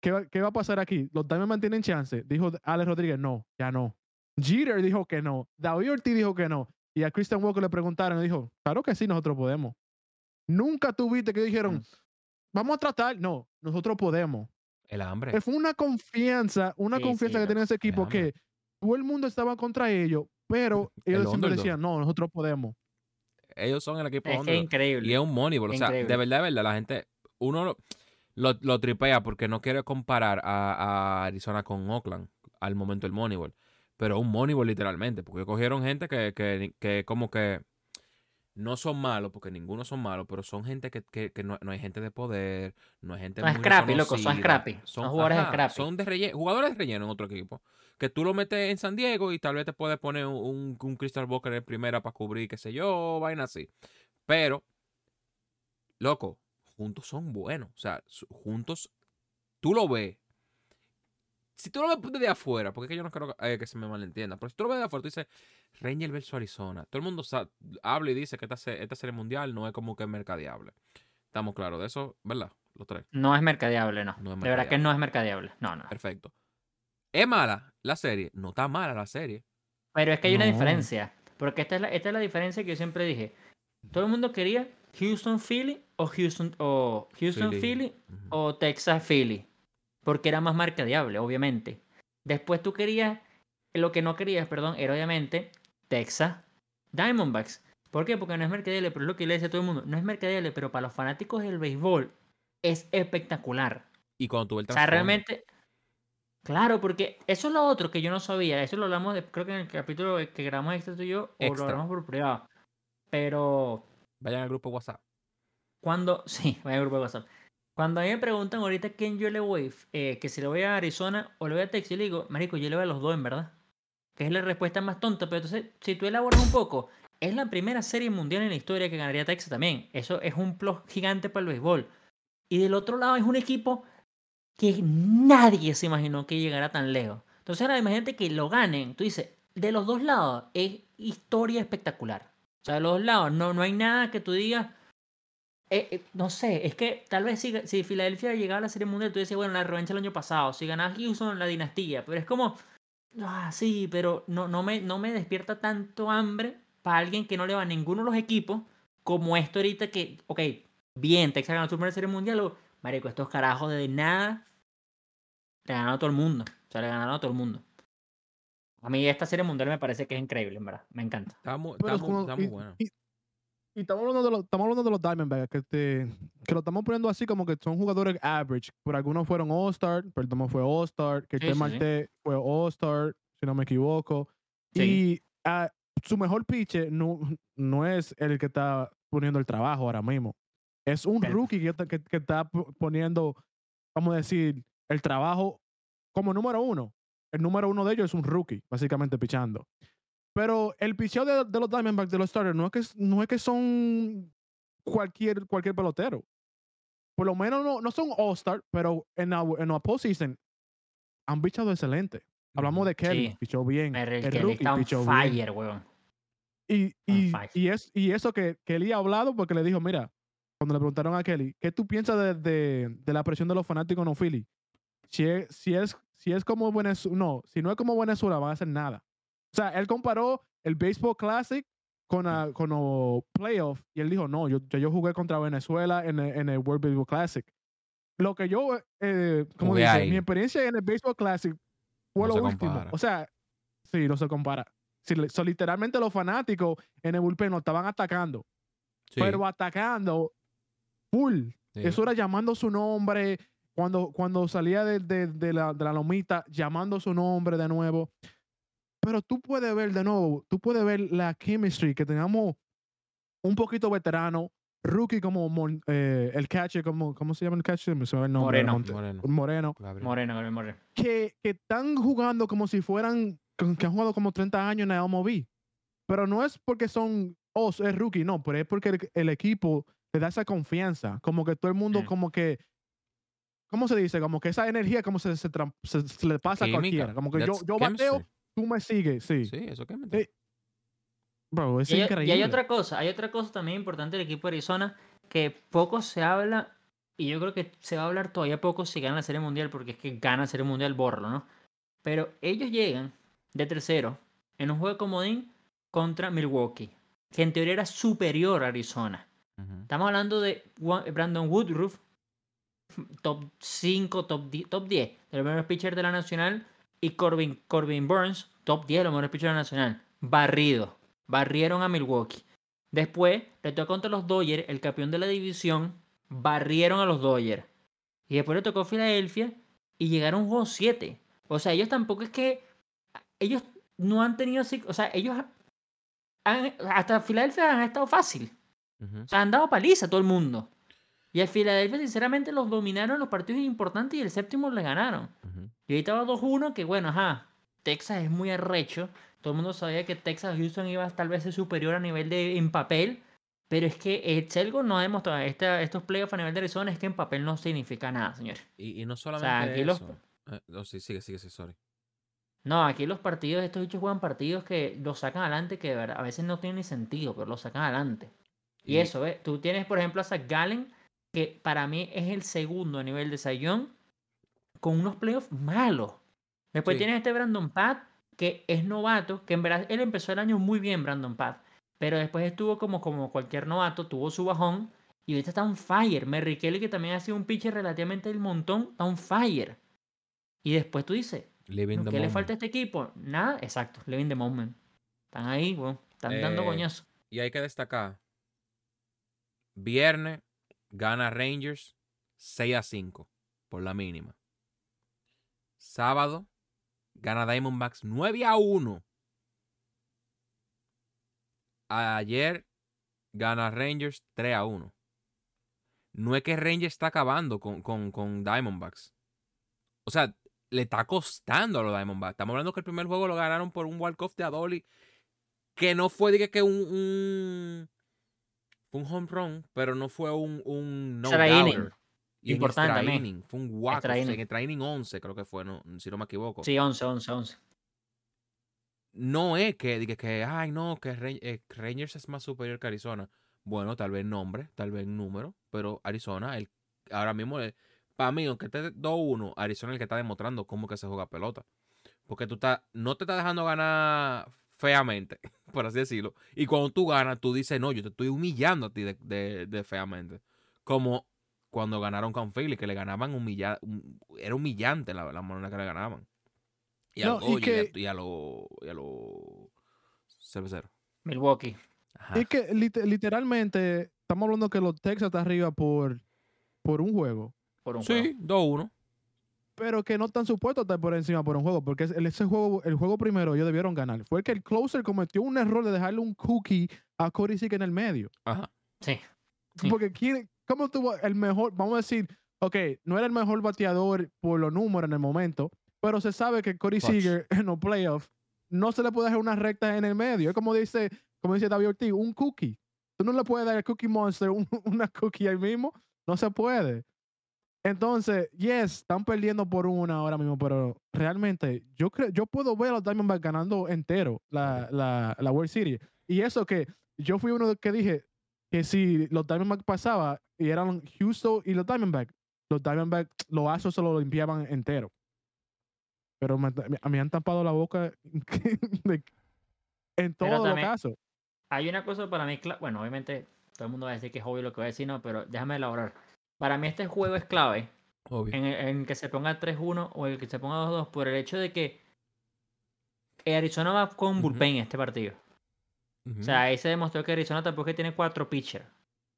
¿Qué, va- ¿Qué va a pasar aquí? ¿Los Diamondbacks tienen chance? Dijo Alex Rodríguez, no, ya no. Jeter dijo que no. David Ortiz dijo que no. Y a Christian Walker le preguntaron y dijo, claro que sí, nosotros podemos. Nunca tuviste que dijeron, Mm. vamos a tratar. No, nosotros podemos. El hambre. Fue una confianza, una Sí, confianza sí, que tenía ese equipo que todo el mundo estaba contra ellos, pero ellos siempre underdog. decían, no, nosotros podemos. Ellos son el equipo Es que increíble. Y es un moneyball. O sea, de verdad, de verdad, la gente, uno lo, lo, lo tripea porque no quiere comparar a, a Arizona con Oakland al momento del moneyball. Pero un moneyball literalmente, porque cogieron gente que, que, que como que no son malos, porque ninguno son malos, pero son gente que, que, que no, no hay gente de poder, no hay gente Son muy scrappy, loco, son scrappy. Son jugadores scrappy. Son de relleno, jugadores de relleno en otro equipo. Que tú lo metes en San Diego y tal vez te puedes poner un, un, un Crystal Walker en primera para cubrir, qué sé yo, vaina así. Pero, loco, juntos son buenos. O sea, juntos, tú lo ves. Si tú lo ves desde afuera, porque es que yo no quiero eh, que se me malentienda, pero si tú lo ves de afuera, tú dices Ranger versus Arizona. Todo el mundo habla y dice que esta, se- esta serie mundial no es como que mercadeable. Estamos claros de eso, ¿verdad? Los tres. No es mercadeable, no. No es de verdad que no es mercadeable. No, no. Perfecto. ¿Es mala la serie? No está mala la serie. Pero es que hay una diferencia. Porque esta es, la, esta es la diferencia que yo siempre dije. Todo el mundo quería Houston Philly o Houston o Houston Philly. O Texas Philly. Porque era más mercadeable, obviamente. Después tú querías, lo que no querías, perdón, era obviamente Texas Diamondbacks. ¿Por qué? Porque no es mercadeable, pero es lo que le dice a todo el mundo. No es mercadeable, pero para los fanáticos del béisbol es espectacular. Y cuando tuve el O sea, trasfondo, realmente. Claro, porque eso es lo otro que yo no sabía. Eso lo hablamos, de, creo que en el capítulo que grabamos extra tú y yo, o lo hablamos por privado. Pero Vayan al grupo WhatsApp. cuando. Sí, vaya grupo de WhatsApp. Cuando a mí me preguntan ahorita quién yo le voy, eh, que si le voy a Arizona o le voy a Texas, yo le digo, Marico, yo le voy a los dos, en verdad. Que es la respuesta más tonta. Pero entonces, si tú elaboras un poco, es la primera serie mundial en la historia que ganaría Texas también. Eso es un plus gigante para el béisbol. Y del otro lado es un equipo que nadie se imaginó que llegara tan lejos. Entonces ahora imagínate que lo ganen. Tú dices, de los dos lados es historia espectacular. O sea, de los dos lados. No, no hay nada que tú digas. eh, eh, no sé, es que tal vez si, si Filadelfia llegaba a la Serie Mundial, tú decías, bueno, la revancha el año pasado, si ganaba Houston, la dinastía, pero es como, ah, sí, pero no, no, me, no me despierta tanto hambre para alguien que no le va a ninguno de los equipos como esto ahorita que, ok, bien, Texas ganó su primera Serie Mundial, o, marico, estos carajos de nada le ganaron a todo el mundo, o sea, le ganaron a todo el mundo. A mí esta Serie Mundial me parece que es increíble, en verdad, me encanta. Está muy, está es muy- como- está muy y- buena. y- y estamos hablando de los, estamos hablando de los Diamondbacks, que, te- que lo estamos poniendo así como que son jugadores average. Por algunos fueron All-Star, Perdomo fue All-Star, que Sí. Marte fue All-Star, si no me equivoco. Sí. Y ah, su mejor pitcher no, no es el que está poniendo el trabajo ahora mismo. Es un rookie que, está- que- que está po- poniendo, vamos a decir, el trabajo como número uno. El número uno de ellos es un rookie, básicamente pichando. Pero el picheo de, de los Diamondbacks, de los starters, no es que, no es que son cualquier, cualquier pelotero. Por lo menos no, no son All-Star, pero en la, en la postseason han pichado excelente. Hablamos de Kelly, Sí. pichó bien. Pero el el que rookie está pichó bien. fire, weón. Y, y, fire. y, es, y eso que Kelly ha hablado porque le dijo, mira, cuando le preguntaron a Kelly, ¿qué tú piensas de, de, de la presión de los fanáticos no Philly? Si es, si es, si es como Venezuela, no, si no es como Venezuela, van a hacer nada. O sea, él comparó el Baseball Classic con, a- con los playoffs y él dijo, no, yo, yo, jugué contra Venezuela en el, en el World Baseball Classic. Lo que yo, eh, como dice, ahí. mi experiencia en el Baseball Classic fue No lo último. compara. O sea, sí, no se compara. Sí, so, literalmente los fanáticos en el bullpen lo estaban atacando, Sí, pero atacando full. sí. Eso era llamando su nombre, cuando, cuando salía de, de- de la, de la lomita, llamando su nombre de nuevo. Pero tú puedes ver de nuevo, tú puedes ver la chemistry que tengamos un poquito veterano, rookie como Mon- eh, el catcher, como, ¿cómo se llama el catcher? Me suena el nombre. Moreno. Moreno. Moreno. Gabriel. Moreno, Gabriel Moreno. Que, que están jugando como si fueran, que han jugado como 30 años en la MLB. Pero no es porque son, oh, es rookie, no, pero es porque el, el equipo le da esa confianza. Como que todo el mundo, Mm. como que, ¿cómo se dice? Como que esa energía, como se, se, se- se le pasa a cualquiera. Como que yo, That's yo bateo. Tú me sigues, sí. Sí, eso que me Eh, Bro, es Y hay, y hay otra cosa, hay otra cosa también importante del equipo de Arizona que poco se habla y yo creo que se va a hablar todavía poco si ganan la Serie Mundial porque es que gana la Serie Mundial, borro, ¿no? Pero ellos llegan de tercero en un juego de comodín contra Milwaukee, que en teoría era superior a Arizona. Estamos hablando de Wa- Brandon Woodruff, top 5, top 10, top 10 de los mejores pitchers de la Nacional, y Corbin, Corbin Burns, top 10 de los mejores pitchers de la Nacional. Barrido. Barrieron a Milwaukee. Después le tocó contra los Dodgers, el campeón de la división, barrieron a los Dodgers. Y después le tocó Filadelfia y llegaron a un juego 7. O sea, ellos tampoco es que. Ellos no han tenido. O sea, ellos. han- hasta Filadelfia han estado fácil. Ujú. O sea, han dado paliza a todo el mundo. Y a Filadelfia, sinceramente, los dominaron los partidos importantes y el séptimo le ganaron. Y ahorita va 2-1, que bueno, ajá. Texas es muy arrecho. Todo el mundo sabía que Texas Houston iba tal vez ser superior a nivel de en papel. Pero es que el Selgo no ha demostrado. Esta, estos playoffs a nivel de Arizona es que en papel no significa nada, señores. Y, y no solamente aquí los- eso. Eh, no, sí, sigue, sigue, sí, sorry. No, aquí los partidos, estos bichos juegan partidos que los sacan adelante, que de verdad, a veces no tienen ni sentido, pero los sacan adelante. Y, Y- eso, ¿ves? Tú tienes, por ejemplo, a Zach Gallen, que para mí es el segundo a nivel de Sayón, con unos playoffs malos. Después Sí. tienes este Brandon Pat, que es novato, que en verdad él empezó el año muy bien, Brandon Pat, pero después estuvo como, como cualquier novato, tuvo su bajón, y ahorita está on fire. Merry Kelly, que también ha sido un pitcher relativamente del montón, está on fire. Y después tú dices, ¿Qué le moment. falta a este equipo? Nada, exacto. Living the moment. Están ahí, weón. Están dando Eh, coñazo. Y hay que destacar. Viernes gana Rangers 6 a 5 por la mínima. Sábado gana Diamondbacks 9 a 1. Ayer gana Rangers 3 a 1. No es que Rangers está acabando con, con, con Diamondbacks. O sea, le está costando a los Diamondbacks. Estamos hablando que el primer juego lo ganaron por un walk-off de Adoli que no fue de que un, un fue un home run, pero no fue un, un no doubter. Y Importante extra también. inning, fue un walk en extra inning 11 creo que fue, no, si no me equivoco. Sí, 11, 11, 11. no es que, diga que, ay, no, que eh, Rangers es más superior que Arizona. Bueno, tal vez nombre, tal vez número, pero Arizona, el, ahora mismo, para mí, aunque esté 2-1, Arizona es el que está demostrando cómo que se juega pelota. Porque tú estás, no te estás dejando ganar feamente, por así decirlo. Y cuando tú ganas, tú dices, no, yo te estoy humillando a ti de, de- de feamente. Como cuando ganaron con Philly, que le ganaban humilla, hum- era humillante la, la manera que le ganaban. Y a No, los y Dodgers y a- que- y a los y a los cerveceros. Milwaukee. Ajá. Es que lit- literalmente estamos hablando que los Texas está arriba por, por un juego. Por un juego. Sí, 2-1. Pero que no están supuestos a estar por encima por un juego, porque ese juego, el juego primero ellos debieron ganar. Fue que el closer cometió un error de dejarle un cookie a Cody Sick en el medio. Ajá. Sí. Sí. Porque ¿cómo tuvo el mejor? Vamos a decir, ok, no era el mejor bateador por los números en el momento, pero se sabe que Cody Clutch. Seager en los playoffs no se le puede dejar una recta en el medio. Es como dice, como dice David Ortiz, un cookie. Tú no le puedes dar al Cookie Monster un- una cookie ahí mismo. No se puede. Entonces, yes, están perdiendo por una ahora mismo, pero realmente yo creo, yo puedo ver a los Diamondbacks ganando entero la, la, la World Series. Y eso que yo fui uno que dije que si los Diamondbacks pasaba y eran Houston y los Diamondbacks, los Diamondbacks, los Astros se lo limpiaban entero. Pero me, me- han tapado la boca de- en todos los casos. Hay una cosa para mí, bueno, obviamente todo el mundo va a decir que es obvio lo que voy a decir, no, pero déjame elaborar. Para mí este juego es clave Obvio. en, el- en que se ponga 3-1 o el que se ponga 2-2 por el hecho de que Arizona va con bullpen en este partido. O sea, ahí se demostró que Arizona tampoco tiene cuatro pitchers.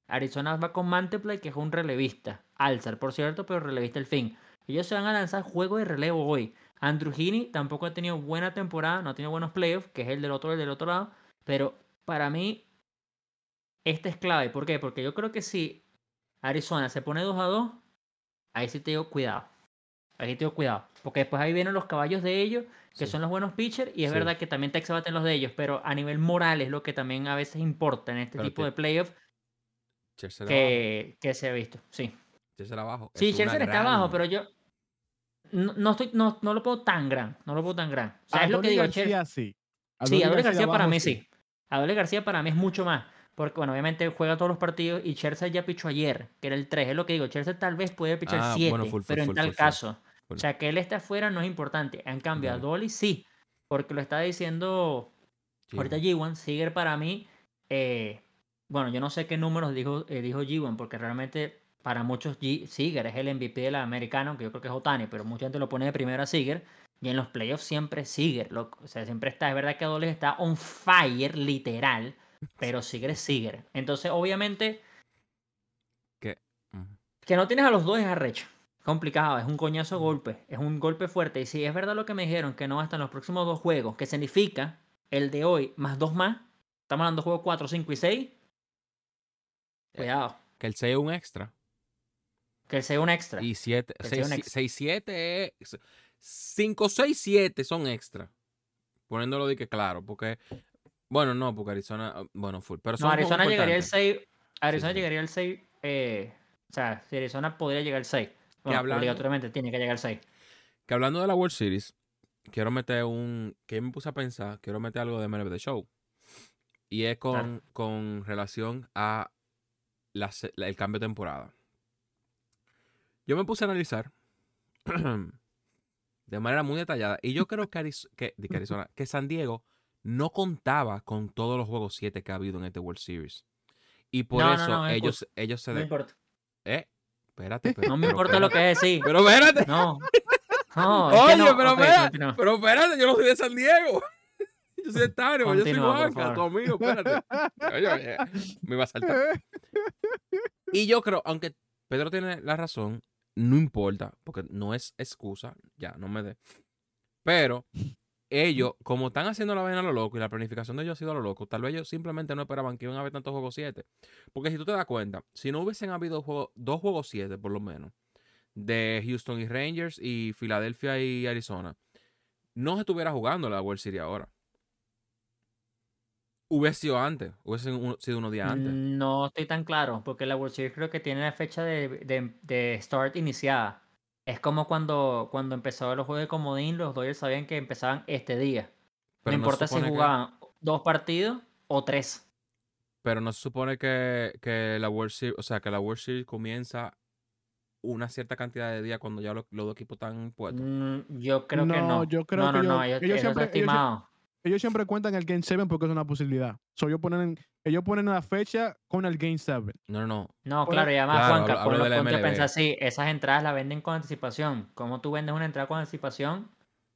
Arizona va con Manteplay, que es un relevista. Alzar, por cierto, pero relevista el fin. Ellos se van a lanzar juego de relevo hoy. Andrew Heaney tampoco ha tenido buena temporada, no ha tenido buenos playoffs, que es el del otro, el del otro lado. Pero para mí, este es clave. ¿Por qué? Porque yo creo que si Arizona se pone 2 a 2, ahí sí te digo cuidado. Ahí te digo cuidado. Porque después ahí vienen los caballos de ellos, que Sí. son los buenos pitchers, y es Sí. verdad que también Texas bate en los de ellos, pero a nivel moral es lo que también a veces importa en este Pero tipo de abajo. que, que se ha visto. Sí, Scherzer abajo. sí Es Scherzer está gran- abajo, pero yo no, no estoy, no, no lo puedo tan gran, no lo puedo tan gran. O sea, es lo que digo, García Scherzer- sí. Sí, Adolis García para abajo mí sí. Adolis García para mí es mucho más. Porque, bueno, obviamente juega todos los partidos y Scherzer ya pichó ayer, que era el 3. Es lo que digo, Scherzer tal vez puede pichar Ah, 7, bueno, full, full, pero en tal caso. O sea, que él esté afuera no es importante. En cambio, Dale. Adolis sí. Porque lo está diciendo ahorita G1. Seager para mí, eh, bueno, yo no sé qué números dijo, eh, dijo G1, porque realmente para muchos G Seager es el MVP de la americana, que yo creo que es Otani, pero mucha gente lo pone de primero a Seager. Y en los playoffs siempre loco. O sea, siempre está, es verdad que Adolis está on fire, literal, pero Seager es Seager. Entonces, obviamente, Ujú. que no tienes a los dos es arrecho. Complicado, es un coñazo golpe, es un golpe fuerte. Y si es verdad lo que me dijeron, que no hasta en los próximos dos juegos, que significa el de hoy más dos más, estamos hablando de juegos 4, 5 y 6. Cuidado, Que el 6 es un extra. que sea un extra. Y 7. Que sea un extra. 6, 7 es. 5, 6, 7 son extra. Poniéndolo de que claro, porque. Bueno, no, porque Arizona. ah, Bueno, full. Pero son no, Arizona llegaría al importantes. 6. Arizona sí. llegaría al 6. eh, o sea, si Arizona podría llegar al 6. Bueno, hablando- obligatoriamente tiene que llegar al 6. Que hablando de la World Series, quiero meter un. Que me puse a pensar, quiero meter algo de MLB The Show. Y es con, Claro. con relación a la se- la- el cambio de temporada. Yo me puse a analizar de manera muy detallada. Y yo creo que, Ariz- que Arizona, que San Diego no contaba con todos los juegos 7 que ha habido en este World Series. Y por No, eso no, ellos, ellos se. No de- importa. eh, espérate, pero- No me pero importa lo espérate. que es decir. Pero espérate. No. Oye, pero Ok, espera, continúa. pero espérate, yo no soy de San Diego. Yo soy de Tario, yo soy Juanca, tu amigo, espérate. Oye, oye, me iba a saltar. Y yo creo, aunque Pedro tiene la razón, no importa, porque no es excusa, ya, no me dé. Pero ellos, como están haciendo la vaina a lo loco y la planificación de ellos ha sido a lo loco, tal vez ellos simplemente no esperaban que iban a haber tantos juegos 7. Porque si tú te das cuenta, si no hubiesen habido dos juegos 7 por lo menos, de Houston y Rangers y Filadelfia y Arizona, no se estuviera jugando la World Series ahora. Hubiese sido antes, hubiese sido un- sido unos días antes. No estoy tan claro, porque la World Series creo que tiene la fecha de- de start iniciada. Es como cuando, cuando empezó los juegos de comodín, los Dodgers sabían que empezaban este día. Pero no importa si que- jugaban dos partidos o tres. Pero no se supone que, que la World Series, o sea, que la World Series comienza una cierta cantidad de días cuando ya los, los dos equipos están puestos. Mm, yo creo que No, no. yo creo no, que no, no, ellos- ellos, siempre- estimado. Ellos siempre cuentan el Game 7 porque es una posibilidad. So, ellos, ponen, ellos ponen la fecha con el Game 7. No, no, no. Claro, y además, claro, Juanca, ponte a MLB. pensar así, esas entradas las venden con anticipación. ¿Cómo tú vendes una entrada con anticipación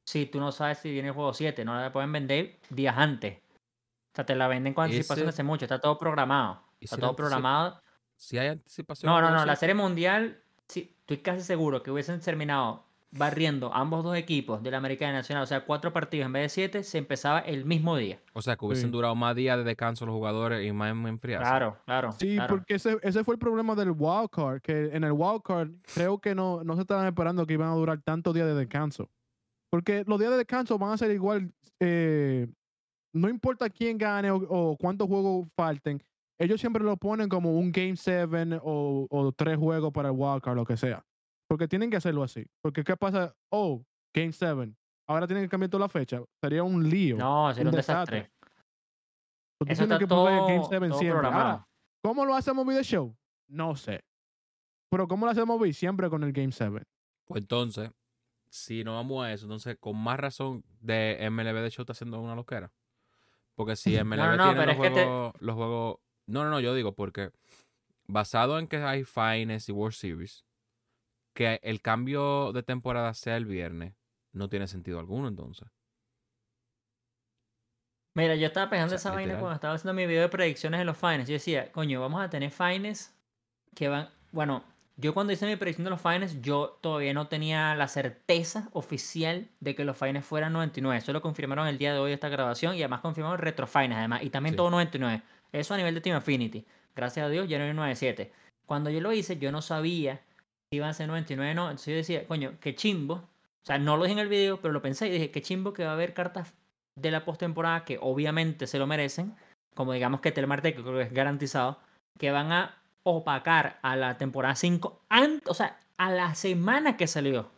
si tú no sabes si viene el juego 7? No la pueden vender días antes. O sea, te la venden con anticipación Ese- hace mucho, está todo programado. ¿Y Está si todo programado. Si hay anticipación. No, no, no, la serie mundial, sí, estoy casi seguro que hubiesen terminado barriendo ambos dos equipos de la Americana Nacional, o sea, cuatro partidos en vez de siete, se empezaba el mismo día. O sea, que hubiesen Sí. durado más días de descanso los jugadores y más en enfriarse. Claro, claro. Sí, claro. porque ese, ese fue el problema del wild card, que en el wild card creo que no, no se estaban esperando que iban a durar tantos días de descanso. Porque los días de descanso van a ser igual, eh, no importa quién gane o, o cuántos juegos falten, ellos siempre lo ponen como un Game 7 o, o tres juegos para el wild card, lo que sea. Porque tienen que hacerlo así. Porque ¿qué pasa? Oh, Game 7. Ahora tienen que cambiar toda la fecha. Sería un lío. No, sería un desastre. Tú Eso está que el Game todo, 7 todo siempre. Ahora. ¿Cómo lo hacemos de show? No sé. Pero ¿cómo lo hacemos hoy? Siempre con el Game 7. Pues entonces, si no vamos a eso, entonces con más razón de MLB de show está haciendo una loquera. Porque si MLB no, tiene los, es que te- juegos, los juegos. No, no, no, yo digo porque basado en que hay Finest y World Series, que el cambio de temporada sea el viernes, no tiene sentido alguno entonces. Mira, yo estaba pensando O sea, esa vaina cuando estaba haciendo mi video de predicciones de los finals. Yo decía, coño, vamos a tener finals que van. Bueno, yo cuando hice mi predicción de los finals, yo todavía no tenía la certeza oficial de que los finals fueran 99. Eso lo confirmaron el día de hoy esta grabación y además confirmaron retro finals, además. Y también Sí. todo 99. Eso a nivel de Team Affinity. Gracias a Dios, ya no hay 97. Cuando yo lo hice, yo no sabía iban a ser 99 o no. Entonces yo decía, coño, qué chimbo. O sea, no lo dije en el video, pero lo pensé y dije, qué chimbo que va a haber cartas de la postemporada que obviamente se lo merecen, como digamos que Telmarte, que creo que es garantizado, que van a opacar a la temporada 5, an- o sea, a la semana que salió.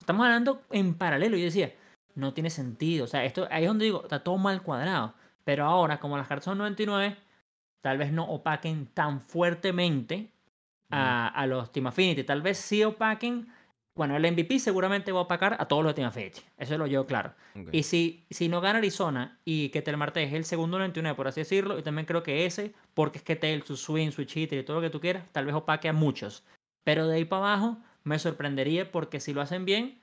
Estamos hablando en paralelo. Yo decía, no tiene sentido. O sea, esto ahí es donde digo, está todo mal cuadrado. Pero ahora, como las cartas son 99, tal vez no opaquen tan fuertemente a, a los Team Affinity. Tal vez sí opaquen. Bueno, el MVP seguramente va a opacar a todos los Team Affinity. Eso lo llevo claro. Ok. Y si, si no gana Arizona y que Telmarte es el segundo 99, por así decirlo, y también creo que ese, porque es que Tel, su swing, su cheater y todo lo que tú quieras, tal vez opaque a muchos. Pero de ahí para abajo me sorprendería porque si lo hacen bien,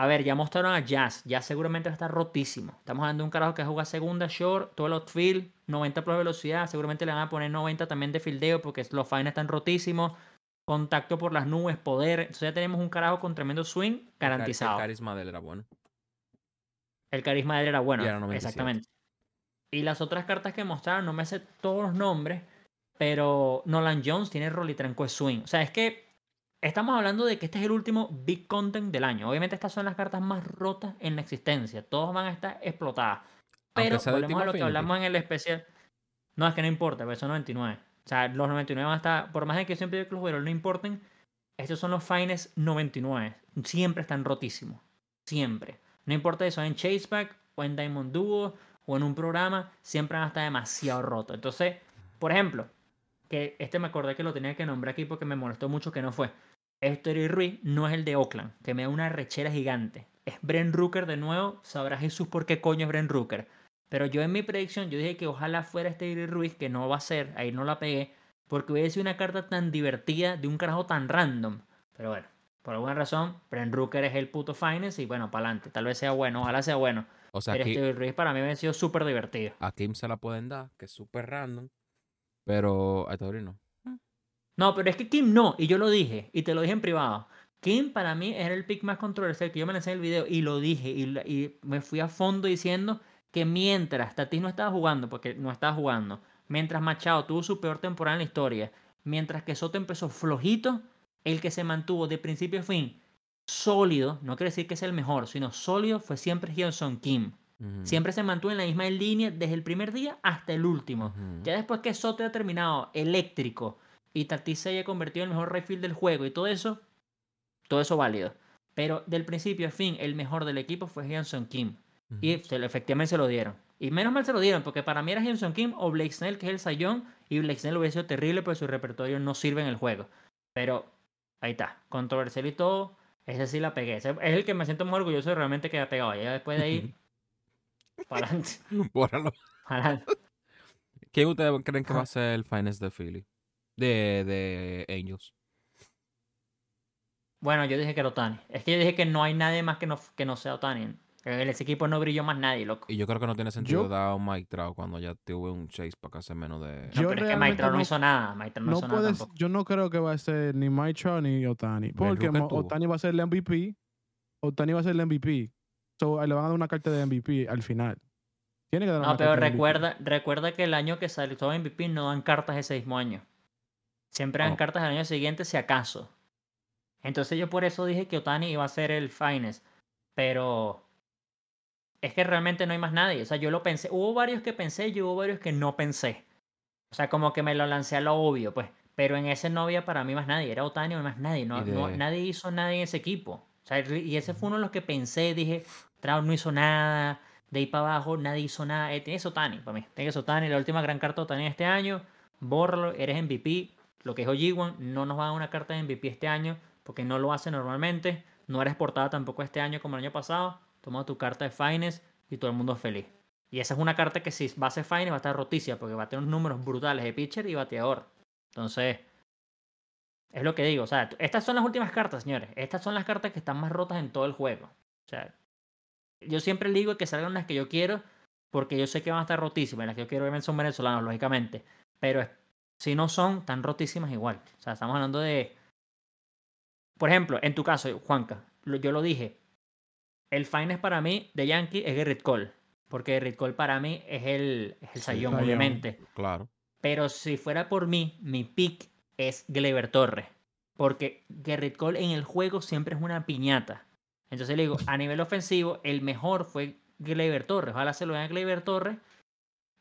a ver, ya mostraron a Jazz, ya seguramente va a estar rotísimo. Estamos hablando de un carajo que juega segunda short, todo el outfield, 90 plus de velocidad, seguramente le van a poner 90 también de fildeo porque los fines están rotísimos. Contacto por las nubes, poder. Entonces ya tenemos un carajo con tremendo swing garantizado. El carisma de él era bueno. El carisma de él era bueno. Y era 97. Exactamente. Y las otras cartas que mostraron, no me sé todos los nombres, pero Nolan Jones tiene Rolitranco swing. O sea, es que estamos hablando de que este es el último big content del año. Obviamente estas son las cartas más rotas en la existencia. Todos van a estar explotadas. Pero volvemos a lo que hablamos en el especial. No, es que no importa, pero son 99. O sea, los 99 van a estar, por más de que yo siempre digo que los jugadores no importen, estos son los fines 99. Siempre están rotísimos. Siempre. No importa si son en Chaseback o en Diamond Duo o en un programa, siempre van a estar demasiado rotos. Entonces, por ejemplo, que este me acordé que lo tenía que nombrar aquí porque me molestó mucho que no fue. Estoy Ruiz no es el de Oakland, que me da una rechera gigante. Es Bren Rooker de nuevo. Sabrá Jesús por qué coño es Bren Rooker. Pero yo en mi predicción, yo dije que ojalá fuera este Ruiz, que no va a ser, ahí no la pegué, porque hubiera sido una carta tan divertida de un carajo tan random. Pero bueno, por alguna razón, Bren Rooker es el puto finance y bueno, para adelante. Tal vez sea bueno, ojalá sea bueno. O sea, Pero aquí, este Ruiz para mí me ha sido súper divertido. a Kim se la pueden dar, que es súper random. Pero a no. No, pero es que Kim no, y yo lo dije, y te lo dije en privado. Kim para mí era el pick más controversial, que yo me lancé en el video y lo dije, y, me fui a fondo diciendo que mientras Tatis no estaba jugando, porque no estaba jugando, mientras Machado tuvo su peor temporada en la historia, mientras que Soto empezó flojito, el que se mantuvo de principio a fin sólido, no quiere decir que sea el mejor, sino sólido, fue siempre Hyunson Kim. Siempre se mantuvo en la misma línea desde el primer día hasta el último. Ya después que Soto haya terminado eléctrico y Tatis se haya convertido en el mejor right field del juego y todo eso, todo eso válido. Pero del principio a fin, el mejor del equipo fue Hyunson Kim. Y se efectivamente se lo dieron. Y menos mal se lo dieron, porque para mí era Jameson Kim o Blake Snell, que es el sayón, y Blake Snell hubiese sido terrible, porque su repertorio no sirve en el juego. Pero ahí está, controversial y todo, ese sí la pegué. Ese es el que me siento más orgulloso de realmente que ha pegado. Ya después de ahí, para adelante. Bórralo. para adelante. ¿Quién ustedes creen que va a ser el finest de Philly? De, de Angels. Bueno, yo dije que era Otani. Es que yo dije que no hay nadie más que no, que no sea Otani. En ese equipo no brilló más nadie, loco. Y yo creo que no tiene sentido Yo- dar a un Mike Trout cuando ya tuve un chase para que hace menos de. No, Yo pero es que Mike realmente Trout no, no- hizo nada. Mike Trout no, No hizo nada puedes, tampoco. yo no creo que va a ser ni Mike Trout ni Otani. Porque. Otani va a ser el MVP. Otani va a ser el MVP. So, le van a dar una carta de MVP al final. Tiene que dar No, una pero carta de MVP. recuerda, recuerda que el año que salió MVP no dan cartas ese mismo año. Siempre dan Oh. cartas al año siguiente si acaso. Entonces yo por eso dije que Otani iba a ser el finest. Pero es que realmente no hay más nadie. O sea, yo lo pensé. Hubo varios que pensé y hubo varios que no pensé. O sea, como que me lo lancé a lo obvio, pues. Pero en ese no había para mí más nadie. Era Otani o más nadie. No, nadie hizo nada en ese equipo. O sea, y ese fue uno de los que pensé. Dije, Trout no hizo nada. De ahí para abajo nadie hizo nada. Eh, Otani para mí. Tiene que ser Otani. La última gran carta de Otani este año. Bórralo. Eres MVP. Lo que dijo G1. No nos va a dar una carta de MVP este año. Porque no lo hace normalmente. No eres portada tampoco este año como el año pasado. Toma tu carta de Finest y todo el mundo feliz. Y esa es una carta que si va a ser Finest va a estar roticia. Porque va a tener unos números brutales de pitcher y bateador. Entonces. Es lo que digo. O sea, estas son las últimas cartas, señores. Estas son las cartas que están más rotas en todo el juego. O sea, yo siempre digo que salgan las que yo quiero, porque yo sé que van a estar rotísimas. Las que yo quiero obviamente son venezolanos, lógicamente. Pero es- si no son, tan rotísimas igual. O sea, estamos hablando de. Por ejemplo, en tu caso, Juanca, yo lo dije. El finest para mí de Yankee es Gerrit Cole. Porque Gerrit Cole para mí es el, es el sayón, obviamente. Claro. Pero si fuera por mí, mi pick es Gleyber Torres. Porque Gerrit Cole en el juego siempre es una piñata. Entonces le digo, a nivel ofensivo, el mejor fue Gleyber Torres. Ojalá se lo den a Gleyber Torres.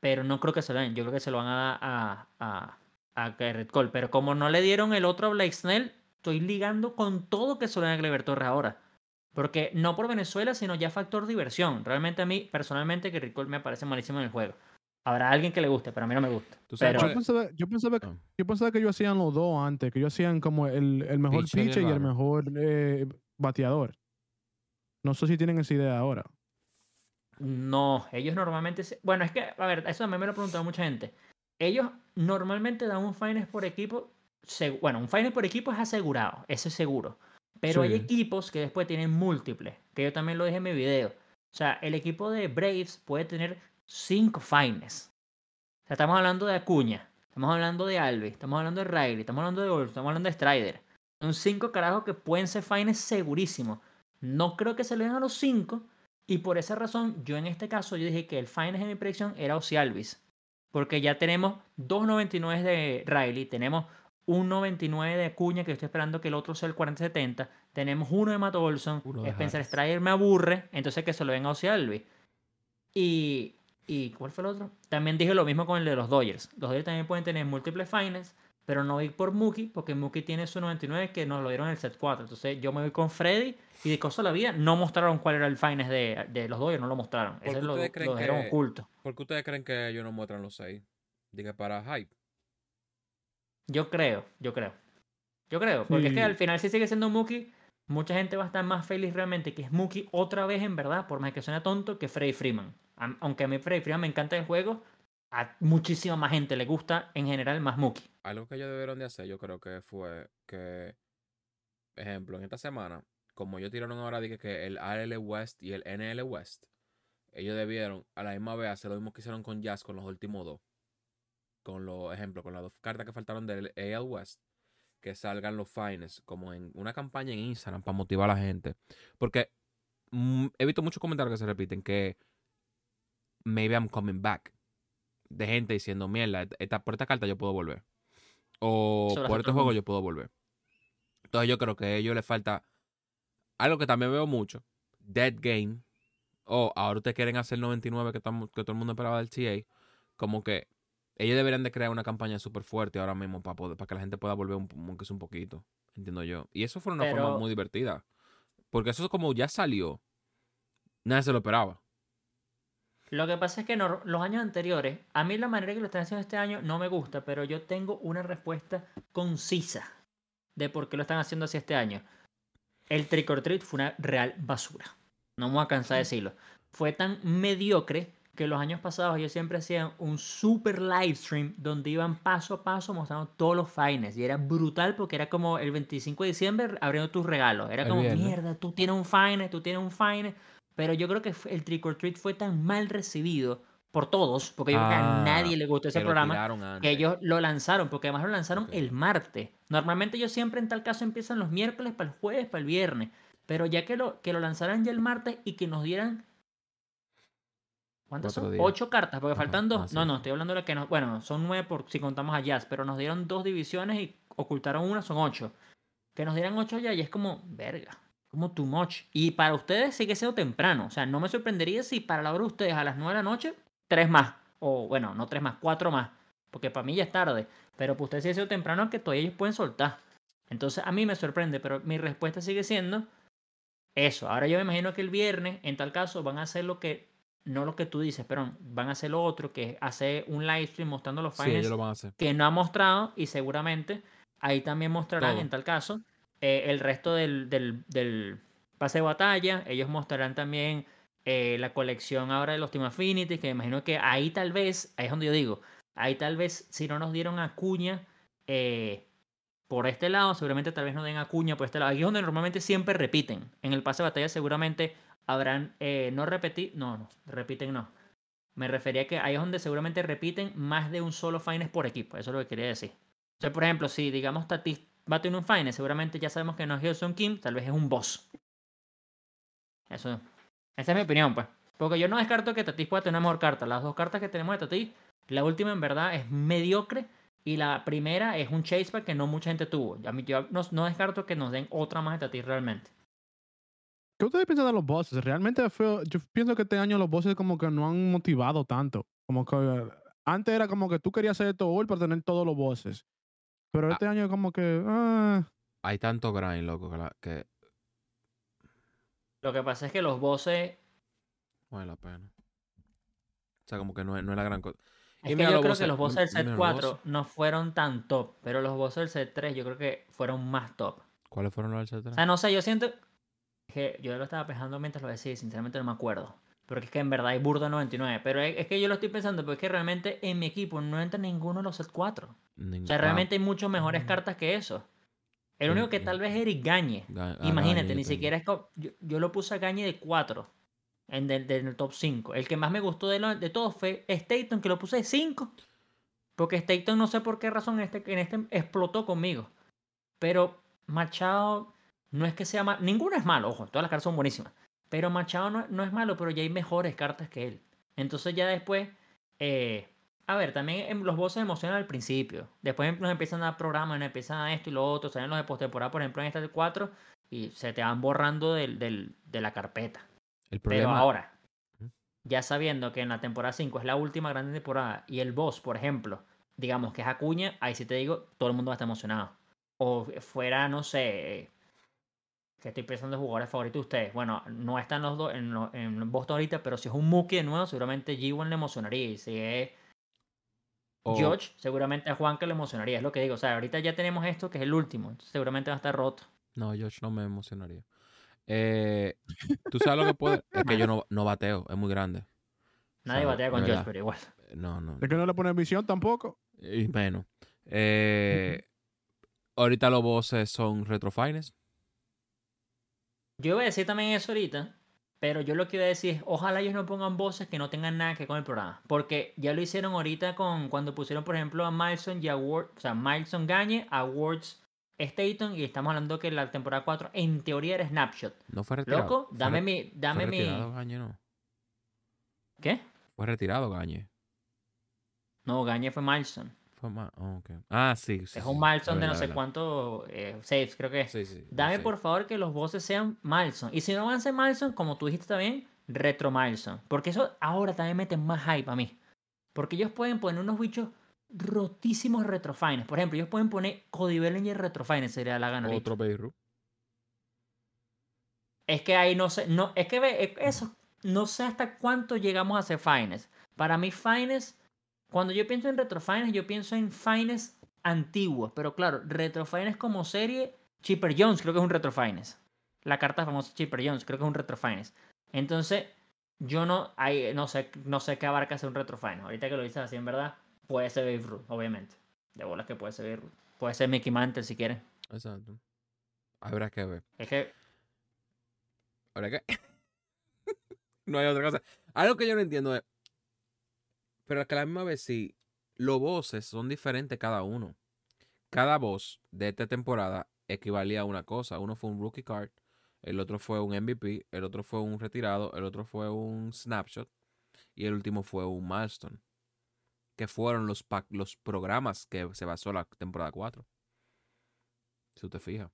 Pero no creo que se lo den. Yo creo que se lo van a dar a, a, a Gerrit Cole. Pero como no le dieron el otro a Blake Snell, estoy ligando con todo que den a Gleyber Torres ahora. Porque no por Venezuela, sino ya factor diversión. Realmente a mí, personalmente, Gerrit Cole me parece malísimo en el juego. Habrá alguien que le guste, pero a mí no me gusta. Tú sabes Pero- Yo pensaba, yo, pensaba, que- Ah. yo pensaba que hacían los dos antes, que ellos hacían como el, el mejor Pitcher y el pitcher y el batter. mejor eh, bateador. No sé si tienen esa idea ahora. No, ellos normalmente. se- Bueno, es que, a ver, eso también me lo ha preguntado mucha gente. Ellos normalmente dan un finest por equipo. Bueno, un finest por equipo es asegurado, eso es seguro. Pero hay equipos que después tienen múltiples, que yo también lo dije en mi video. O sea, el equipo de Braves puede tener cinco finest. O sea, estamos hablando de Acuña, estamos hablando de Alves, estamos hablando de Riley, estamos hablando de Olson, estamos hablando de Strider. Son cinco carajos que pueden ser finest segurísimo. No creo que se le den a los cinco, y por esa razón, yo en este caso, yo dije que el finest de mi predicción era Ozzy Alvis. Porque ya tenemos 2.99 de Riley, tenemos un 99 de Acuña, que estoy esperando que el otro sea el 40-70. Tenemos uno de Matt Olson. Uno de Spencer. Strider me aburre, entonces que se lo den a Ozzy Alvis. Y, ¿Y cuál fue el otro? También dije lo mismo con el de los Dodgers. Los Dodgers también pueden tener múltiples finals, pero no voy por Mookie, porque Mookie tiene su 99 que nos lo dieron en el set 4. Entonces yo me voy con Freddy y de cosa de la vida no mostraron cuál era el finest de, de los Dodgers, no lo mostraron. ¿Por Ese qué lo, lo dejaron que- oculto. ¿Por qué ustedes creen que ellos no muestran los seis? Diga para hype. Yo creo, yo creo. Yo creo, porque es que al final si sigue siendo Mookie, mucha gente va a estar más feliz realmente que es Mookie otra vez en verdad, por más que suene tonto, que Freddy Freeman. Aunque a mí Freddy Freeman me encanta el juego, a muchísima más gente le gusta en general más Mookie. Algo que ellos debieron de hacer, yo creo que fue que, ejemplo, en esta semana, como ellos tiraron ahora dije que el AL West y el NL West, ellos debieron a la misma vez hacer lo mismo que hicieron con Jazz con los últimos dos. Con los, ejemplo, con las dos cartas que faltaron del AL West, que salgan los fines, como en una campaña en Instagram para motivar a la gente. Porque mm, he visto muchos comentarios que se repiten que maybe I'm coming back. De gente diciendo, mierda, esta, por esta carta yo puedo volver. O por este juego yo puedo volver. Entonces yo creo que a ellos les falta algo que también veo mucho. Dead Game. O ahora ustedes quieren hacer 99 que, que todo el mundo esperaba del TA. Como que ellos deberían de crear una campaña súper fuerte ahora mismo para, poder, para que la gente pueda volver un, aunque sea un poquito. Entiendo yo. Y eso fue una forma muy divertida. Porque eso es como ya salió. Nadie se lo esperaba. Lo que pasa es que no- los años anteriores, a mí la manera que lo están haciendo este año no me gusta, pero yo tengo una respuesta concisa de por qué lo están haciendo así este año. El Trick or Treat fue una real basura. No me voy a cansar de decirlo. Fue tan mediocre que los años pasados ellos siempre hacían un super live stream donde iban paso a paso mostrando todos los fines. Y era brutal porque era como el 25 de diciembre abriendo tus regalos. Era como, mierda, tú tienes un fine, tú tienes un fine. Pero yo creo que el Trick or Treat fue tan mal recibido por todos, porque yo creo que a Ah, nadie le gustó ese programa, que ellos lo lanzaron, porque además lo lanzaron el martes. Normalmente ellos siempre en tal caso empiezan los miércoles para el jueves, para el viernes. Pero ya que lo, que lo lanzaran ya el martes y que nos dieran... ¿Cuántas Cuatro son? días. Ocho cartas, porque Ajá, faltan dos. no, no, estoy hablando de que nos... Bueno, son nueve por, si contamos a Jazz, pero nos dieron dos divisiones y ocultaron una, son ocho. Que nos dieran ocho ya y es como, verga, como too much. Y para ustedes sigue siendo temprano. O sea, no me sorprendería si para la hora de ustedes a las nueve de la noche, tres más. O bueno, no tres más, cuatro más. Porque para mí ya es tarde. Pero para ustedes sigue siendo temprano que todavía ellos pueden soltar. Entonces a mí me sorprende, pero mi respuesta sigue siendo eso. Ahora yo me imagino que el viernes, en tal caso, van a hacer lo que, no lo que tú dices, pero van a hacer lo otro, que es hacer un live stream mostrando los finals ellos lo van a hacer. que no ha mostrado y seguramente ahí también mostrarán, Todo. en tal caso, eh, el resto del, del, del pase de batalla. Ellos mostrarán también eh, la colección ahora de los Team Affinity, que me imagino que ahí tal vez, ahí es donde yo digo, ahí tal vez si no nos dieron a Cuña eh, por este lado, seguramente tal vez nos den a Cuña por este lado. Aquí es donde normalmente siempre repiten. En el pase de batalla seguramente habrán, eh, no repetir, no, no, repiten no. Me refería que ahí es donde seguramente repiten más de un solo fines por equipo. Eso es lo que quería decir. O sea, por ejemplo, si digamos Tatis va a tener un fine, seguramente ya sabemos que no es Hyosung Kim, tal vez es un boss. Eso. Esa es mi opinión, pues. Porque yo no descarto que Tatis pueda tener una mejor carta. Las dos cartas que tenemos de Tatis, la última en verdad es mediocre y la primera es un chase pack que no mucha gente tuvo. Yo no, no descarto que nos den otra más de Tatis realmente. ¿Qué ustedes piensan de los bosses? Realmente fue, yo pienso que este año los bosses como que no han motivado tanto. Como que antes era como que tú querías hacer todo hoy para tener todos los bosses. Pero Ah. este año como que... ah, Hay tanto grind, loco, que, la- que Lo que pasa es que los bosses. vale la pena. O sea, como que no es, no es la gran cosa. Es Y que yo los creo que los bosses del set mira los 4 bosses. no fueron tan top, pero los bosses del set 3 yo creo que fueron más top. ¿Cuáles fueron los del O C3? sea, no sé, yo siento que yo lo estaba pensando mientras lo decía, y sinceramente no me acuerdo. Porque es que en verdad hay burda 99. Pero es, que yo lo estoy pensando, porque es que realmente en mi equipo no entra ninguno de los set 4. Nin- O sea, ah, realmente hay muchas mejores cartas que eso. El único que tal vez es Eric. Ga- ah, Imagínate, Gagne, ni siquiera es. Yo, yo lo puse a Gagne de 4 en, del- del top 5. El que más me gustó de, lo- de todos fue Staton, que lo puse de 5. Porque Staton no sé por qué razón este, en este explotó conmigo. Pero Machado no es que sea malo. Ninguno es malo, ojo, todas las cartas son buenísimas. Pero Machado no, no es malo, pero ya hay mejores cartas que él. Entonces ya después. eh, a ver, también em- los bosses emocionan al principio. Después em- nos empiezan a dar programas, nos empiezan a esto y lo otro. Salen los de postemporada, por ejemplo, en este 4. Y se te van borrando del, del- de la carpeta. El Pero ahora, ya sabiendo que en la temporada 5 es la última gran temporada y el boss, por ejemplo, digamos que es Acuña, ahí sí te digo, todo el mundo va a estar emocionado. O fuera, no sé, que estoy pensando en jugadores favoritos de ustedes. Bueno, no están los dos en, lo- en Boston ahorita, pero si es un Mookie de nuevo, seguramente G1 le emocionaría. Y si es o- George, seguramente a Juan que le emocionaría. Es lo que digo. O sea, ahorita ya tenemos esto que es el último. seguramente va a estar roto. No, Josh no me emocionaría. Eh, Tú sabes lo que puede. Es que yo no, no bateo, es muy grande. Nadie sea, batea con verdad. pero igual. Eh, No, no. Es que no le ponen visión tampoco. Y menos. Eh, ahorita los bosses son retrofines. Yo iba a decir también eso ahorita, pero yo lo que iba a decir es, ojalá ellos no pongan voces que no tengan nada que ver con el programa. Porque ya lo hicieron ahorita con cuando pusieron, por ejemplo, a Mileson y a Ward, o sea, Mileson Gagne, a Wards Staton, y estamos hablando que la temporada 4 en teoría era Snapshot. No fue retirado. Loco, dame mi, dame fue mi. no. ¿Qué? Fue retirado Gagne. No, Gagne fue Mileson. Fue oh, ok. Ah, sí. sí Es un sí, de no sé verdad. cuánto eh, saves, creo que es. Sí, sí. Dame por favor que los bosses sean Mileson. Y si no van a ser Mileson, como tú dijiste también, Retro Mileson. Porque eso ahora también mete más hype a mí. Porque ellos pueden poner unos bichos rotísimos retrofines. Por ejemplo, ellos pueden poner Cody Bellinger retrofines, sería la gana. Otro Beirut. Es que ahí no sé. No, es que ve, eso. no sé hasta cuánto llegamos a hacer fines. Para mí, fines, cuando yo pienso en retrofines, yo pienso en fines antiguos. Pero claro, retrofines como serie, Chipper Jones creo que es un retrofines. La carta famosa Chipper Jones creo que es un retrofines. Entonces, yo no, hay, no, sé, no sé qué abarca ser un retrofines. Ahorita que lo dices así, en verdad, puede ser Babe Ruth, obviamente. De bolas que puede ser Babe Ruth. Puede ser Mickey Mantle si quieren. Exacto. Habrá que ver. Es que Habrá que. no hay otra cosa. Algo que yo no entiendo es. Pero que a la misma vez sí, los voces son diferentes cada uno. Cada voz de esta temporada equivalía a una cosa. Uno fue un rookie card, el otro fue un MVP, el otro fue un retirado, el otro fue un snapshot y el último fue un milestone. Que fueron los, pa- los programas que se basó la temporada 4. Si usted fija.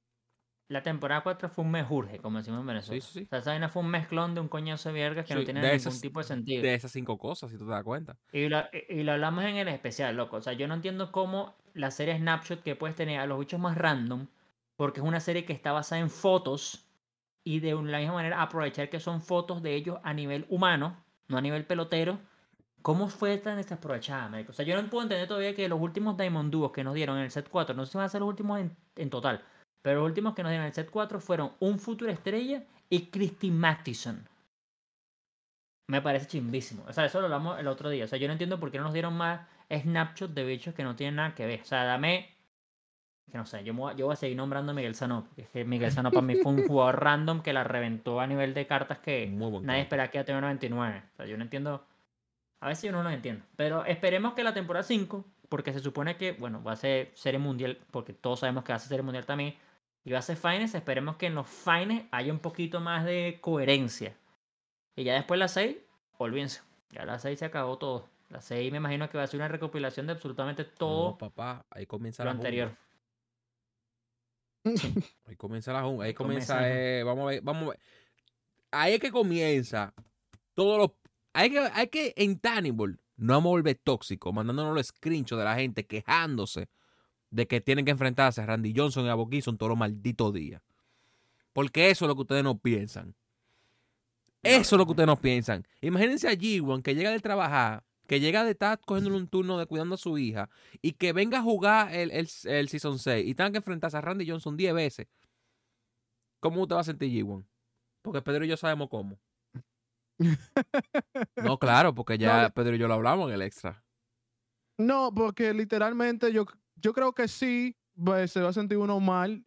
la temporada 4 fue un mejurje, como decimos en Venezuela. Sí, sí, sí. O sea, esa vaina fue un mezclón de un coñazo de viergas que no tiene ningún esas- tipo de sentido. De esas cinco cosas, si tú te das cuenta. Y lo, y lo hablamos en el especial, loco. O sea, yo no entiendo cómo la serie Snapshot que puedes tener a los bichos más random, porque es una serie que está basada en fotos y de la misma manera aprovechar que son fotos de ellos a nivel humano, no a nivel pelotero. ¿Cómo fue tan desaprovechada, marico? O sea, yo no puedo entender todavía que los últimos Diamond Duos que nos dieron en el set 4, no sé si van a ser los últimos en, en total, pero los últimos que nos dieron en el set 4 fueron un Future Estrella y Christy Mattison. Me parece chimbísimo. O sea, eso lo hablamos el otro día. O sea, yo no entiendo por qué no nos dieron más snapshots de bichos que no tienen nada que ver. O sea, dame. Que no sé, yo, voy, a- yo voy a seguir nombrando a Miguel Sano. Porque es que Miguel Sano para mí fue un jugador random que la reventó a nivel de cartas que nadie esperaba que iba a tener 99. O sea, yo no entiendo. A veces yo no lo entiendo. Pero esperemos que la temporada 5, porque se supone que, bueno, va a ser serie mundial, porque todos sabemos que va a ser serie mundial también. Y va a ser fines, esperemos que en los fines haya un poquito más de coherencia. Y ya después la 6, olvídense. Ya la 6 se acabó todo. La 6 me imagino que va a ser una recopilación de absolutamente todo No, papá, ahí comienza lo la jungla. anterior. Ahí comienza la jungla. Ahí comienza. eh, vamos a ver. Vamos a ver. Ahí es que comienza. Todos los. Hay que, hay que en Tannibal no vamos a volver tóxico, mandándonos los screenshots de la gente quejándose de que tienen que enfrentarse a Randy Johnson y a Bob Gibson todos los malditos días. Porque eso es lo que ustedes no piensan. Eso es lo que ustedes no piensan. Imagínense a G1 que llega de trabajar, que llega de estar cogiéndole un turno de cuidando a su hija y que venga a jugar el, el, el Season 6 y tenga que enfrentarse a Randy Johnson 10 veces. ¿Cómo usted va a sentir G1? Porque Pedro y yo sabemos cómo. No, claro, porque ya No, Pedro y yo lo hablamos en el extra. No, porque literalmente yo, yo creo que sí, pues, se va a sentir uno mal,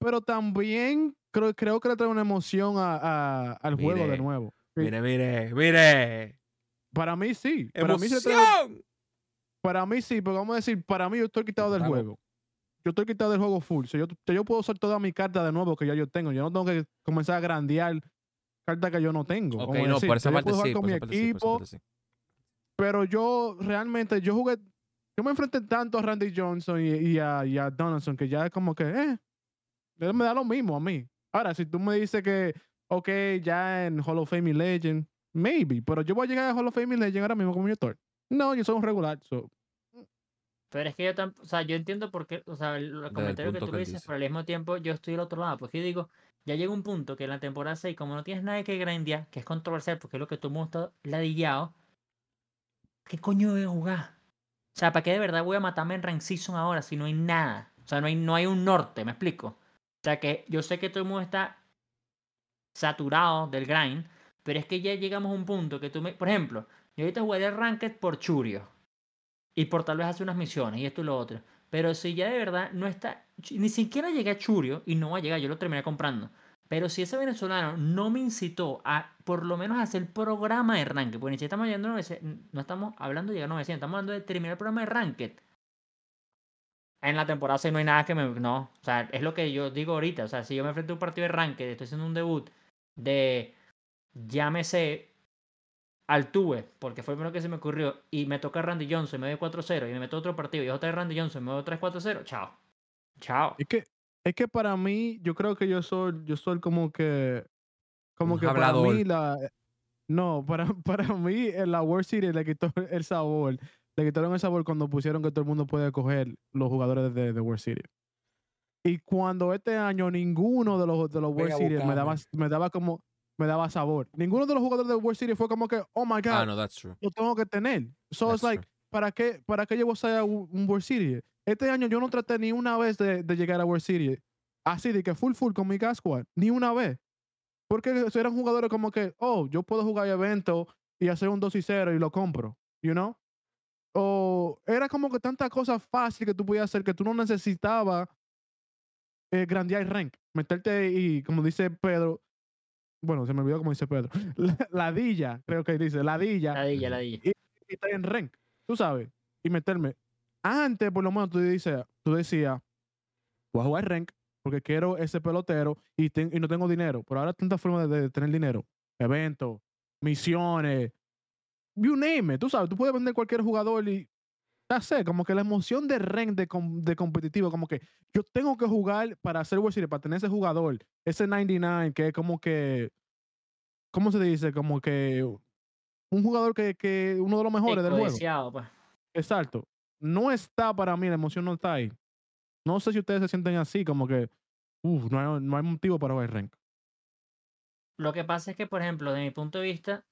pero también creo, creo que le trae una emoción a, a- al juego de nuevo. Sí. Mire, mire, mire. Para mí sí. Para mí, se trae- ¡Emoción! para mí sí, pero vamos a decir, para mí yo estoy quitado del juego. Yo estoy quitado del juego full. Sea, yo, yo puedo usar toda mi carta de nuevo que ya yo tengo. Yo no tengo que comenzar a grandear cartas que yo no tengo. Ok, no, decir, por esa yo parte sí. con Por mi esa parte sí, por esa equipo, parte sí. pero yo realmente, yo jugué, yo me enfrenté tanto a Randy Johnson y, y a, y a Donaldson que ya es como que, eh, me da lo mismo a mí. Ahora, si tú me dices que, ok, ya en Hall of Fame y Legend, maybe, pero yo voy a llegar a Hall of Fame y Legend ahora mismo como mi autor. No, yo soy un regular. So, Pero es que yo tampoco, o sea, yo entiendo por qué, o sea, el, el comentario que tú que dices, dice. pero al mismo tiempo yo estoy del otro lado, porque yo digo, ya llega un punto que en la temporada 6, como no tienes nada que grandear, que es controversial, porque es lo que todo el mundo está ladillado, ¿qué coño voy a jugar? O sea, ¿para qué de verdad voy a matarme en Rank Season ahora si no hay nada? O sea, no hay, no hay un norte, ¿me explico? O sea, que yo sé que todo el mundo está saturado del grind, pero es que ya llegamos a un punto que tú me... Por ejemplo, yo ahorita jugaría Ranked por Churio y por tal vez hacer unas misiones y esto y lo otro. Pero si ya de verdad no está, ni siquiera llegué a Churio y no va a llegar, yo lo terminé comprando. Pero si ese venezolano no me incitó a por lo menos hacer el programa de Ranked, porque ni siquiera estamos llegando a 900, no estamos hablando de llegar a 900, estamos hablando de terminar el programa de Ranked. En la temporada 6 no hay nada que me... No, o sea, es lo que yo digo ahorita. O sea, si yo me enfrento a un partido de Ranked, estoy haciendo un debut de, llámese, Altuve, porque fue el primero que se me ocurrió, y me toca Randy Johnson y me doy 4-0, y me meto otro partido, y otra vez Randy Johnson y me doy 3-4-0, chao. Chao. es que, es que para mí, yo creo que yo soy, yo soy como que, como Un que para hablador. mí la, no, para, para mí en la World Series le quitó el sabor, le quitaron el sabor cuando pusieron que todo el mundo puede coger los jugadores de, de World Series. Y cuando este año ninguno de los, de los World Series me daba, me daba como, me daba sabor. Ninguno de los jugadores de World Series fue como que, oh my God, Ah, no, that's true. lo tengo que tener. So it's like, ¿para qué, ¿para qué voy a un World Series? Este año yo no traté ni una vez de, de llegar a World Series. Así de que full full con mi gas squad. Ni una vez. Porque eran jugadores como que, oh, yo puedo jugar eventos y hacer un 2 y 0 y lo compro. You know? O era como que tantas cosas fáciles que tú podías hacer que tú no necesitabas eh, grandear rank. Meterte y, como dice Pedro, bueno, se me olvidó como dice Pedro, la- ladilla, creo que dice, ladilla, Ladilla, ladilla. y estar en rank, tú sabes, y meterme. Antes, por lo menos, tú dices, tú decías, voy a jugar rank porque quiero ese pelotero y, ten- y no tengo dinero. Pero ahora hay tantas formas de, de tener dinero. Eventos, misiones, you name it. Tú sabes, tú puedes vender cualquier jugador y ya sé, como que la emoción de rank de, com- de competitivo, como que yo tengo que jugar para hacer World Series, para tener ese jugador, ese 99, que es como que, ¿cómo se dice? Como que un jugador que, que uno de los mejores del juego. Codiciado, pues. Exacto. No está para mí, la emoción no está ahí. No sé si ustedes se sienten así, como que, uff, no hay, no hay motivo para jugar rank. Lo que pasa es que, por ejemplo, de mi punto de vista,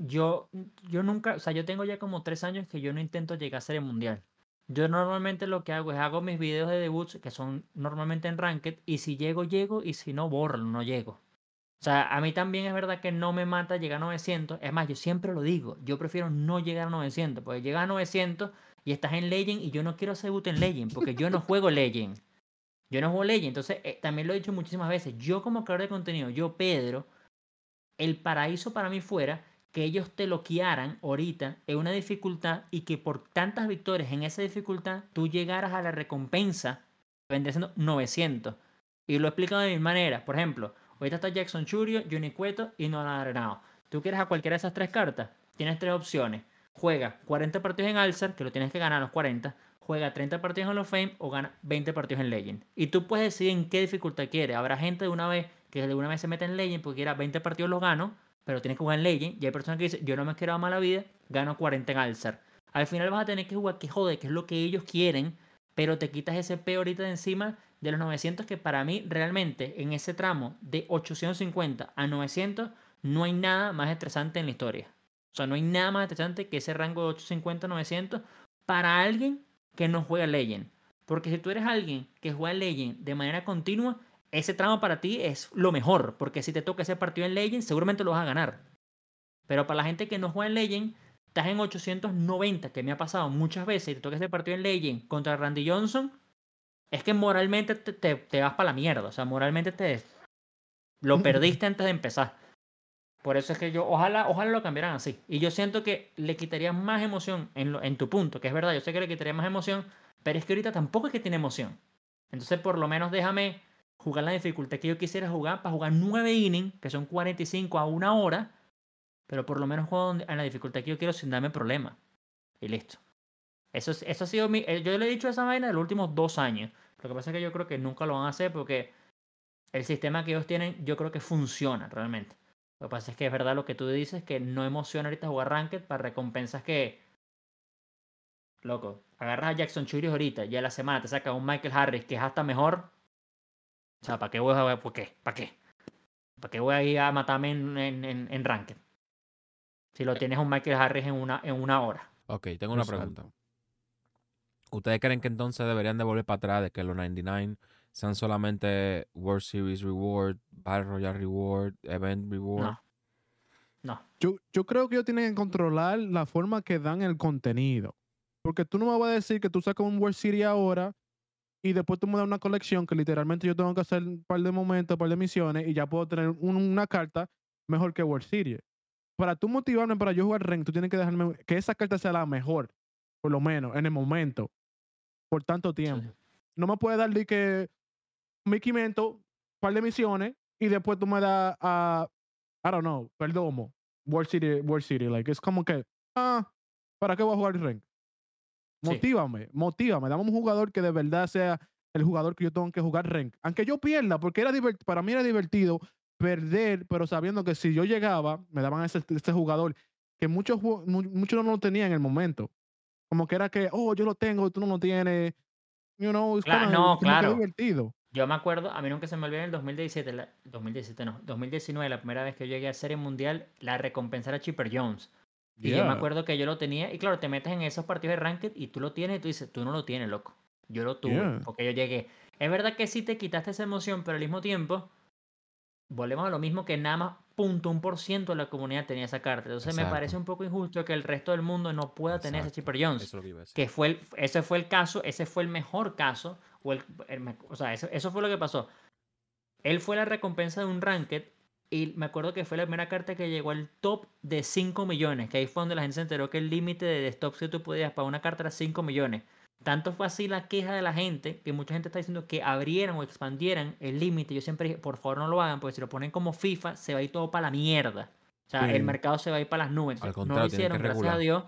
yo, yo nunca, o sea, yo tengo ya como tres años que yo no intento llegar a ser el mundial. Yo normalmente lo que hago es hago mis videos de debuts que son normalmente en Ranked y si llego, llego y si no, borro, no llego. O sea, a mí también es verdad que no me mata llegar a 900. Es más, yo siempre lo digo, yo prefiero no llegar a 900 porque llegas a 900 y estás en Legend y yo no quiero hacer debut en Legend porque yo no juego Legend. Yo no juego Legend, entonces eh, también lo he dicho muchísimas veces. Yo como creador de contenido, yo Pedro, el paraíso para mí fuera que ellos te loquearan ahorita en una dificultad y que por tantas victorias en esa dificultad tú llegaras a la recompensa vendría siendo 900. Y lo he explicado de mil maneras. Por ejemplo, ahorita está Jackson Churio, Johnny Cueto y Nolan Arenado. Tú quieres a cualquiera de esas tres cartas, tienes tres opciones. Juega 40 partidos en Alzar, que lo tienes que ganar los 40. Juega 30 partidos en Hall of Fame o gana 20 partidos en Legend. Y tú puedes decidir en qué dificultad quieres. Habrá gente de una vez que de una vez se mete en Legend porque quiera 20 partidos los gano, pero tienes que jugar en Legend. Y hay personas que dicen, yo no me quiero dar mala vida, gano 40 en Alzar. Al final vas a tener que jugar que jode, que es lo que ellos quieren, pero te quitas ese P ahorita de encima de los 900 que para mí realmente en ese tramo de 850 a 900 no hay nada más estresante en la historia. O sea, no hay nada más estresante que ese rango de 850 a 900 para alguien que no juega Legend. Porque si tú eres alguien que juega Legend de manera continua, ese tramo para ti es lo mejor. Porque si te toca ese partido en Legend, seguramente lo vas a ganar. Pero para la gente que no juega en Legend, estás en 890, que me ha pasado muchas veces, y te toca ese partido en Legend contra Randy Johnson, es que moralmente te, te- te vas para la mierda. O sea, moralmente te lo perdiste antes de empezar. Por eso es que yo, ojalá, ojalá lo cambiaran así. Y yo siento que le quitaría más emoción en, lo- en tu punto, que es verdad, yo sé que le quitaría más emoción, pero es que ahorita tampoco es que tiene emoción. Entonces, por lo menos déjame jugar la dificultad que yo quisiera jugar para jugar 9 innings, que son 45 a una hora, pero por lo menos juego en la dificultad que yo quiero sin darme problema. Y listo. Eso, es- eso ha sido mi. eh, Yo le he dicho esa vaina en los últimos dos años. Lo que pasa es que yo creo que nunca lo van a hacer porque el sistema que ellos tienen, yo creo que funciona realmente. Lo que pasa es que es verdad lo que tú dices, que no emociona ahorita jugar Ranked para recompensas que. Loco, agarras a Jackson Churios ahorita y a la semana te saca un Michael Harris que es hasta mejor. O sea, ¿para qué voy a jugar? ¿Por qué? ¿Para qué? ¿Para qué voy a ir a matarme en, en, en, en Ranked? Si lo tienes un Michael Harris en una, en una hora. Ok, tengo una pregunta. ¿Ustedes creen que entonces deberían de volver para atrás de que los 99 sean solamente World Series Reward, Battle Royale Reward, Event Reward? No. No. Yo, yo creo que ellos tienen que controlar la forma que dan el contenido. Porque tú no me vas a decir que tú sacas un World Series ahora y después tú me das una colección que literalmente yo tengo que hacer un par de momentos, un par de misiones y ya puedo tener un- una carta mejor que World Series. Para tú motivarme para yo jugar Rank, tú tienes que dejarme que esa carta sea la mejor, por lo menos, en el momento, por tanto tiempo. No me puedes dar de que 1500, un par de misiones y después tú me das a, I don't know, Perdomo, World City, World City. Like, es como que, ah, ¿para qué voy a jugar Rank? Sí. Motívame, motívame. Dame un jugador que de verdad sea el jugador que yo tengo que jugar Rank. Aunque yo pierda, porque era para mí era divertido perder, pero sabiendo que si yo llegaba, me daban ese, ese jugador que muchos, muchos no lo tenían en el momento. Como que era que, oh, yo lo tengo, tú no lo tienes. You know, es Cla- como- no, claro. divertido. Yo me acuerdo, a mí nunca se me olvidó en el 2017, la- 2017 no, 2019, la primera vez que yo llegué a Serie Mundial, la recompensa era Chipper Jones. Y yo me acuerdo que yo lo tenía, y claro, te metes en esos partidos de ranked y tú lo tienes y tú dices, tú no lo tienes, loco. Yo lo tuve, Yeah. porque yo llegué. Es verdad que sí te quitaste esa emoción, pero al mismo tiempo, volvemos a lo mismo que nada más punto un por ciento de la comunidad tenía esa carta. Entonces me parece un poco injusto que el resto del mundo no pueda tener ese. Chipper Jones Eso es lo que fue el- ese fue el caso, ese fue el mejor caso, o, el, o sea, eso, eso fue lo que pasó. Él fue la recompensa de un ranked y me acuerdo que fue la primera carta que llegó al top de 5 millones, que ahí fue donde la gente se enteró que el límite de stops que tú podías para una carta era 5 millones. Tanto fue así la queja de la gente, que mucha gente está diciendo que abrieran o expandieran el límite. Yo siempre dije, por favor no lo hagan, porque si lo ponen como FIFA, se va a ir todo para la mierda. O sea, Sí. el mercado se va a ir para las nubes. Al no lo hicieron, gracias a. Dios.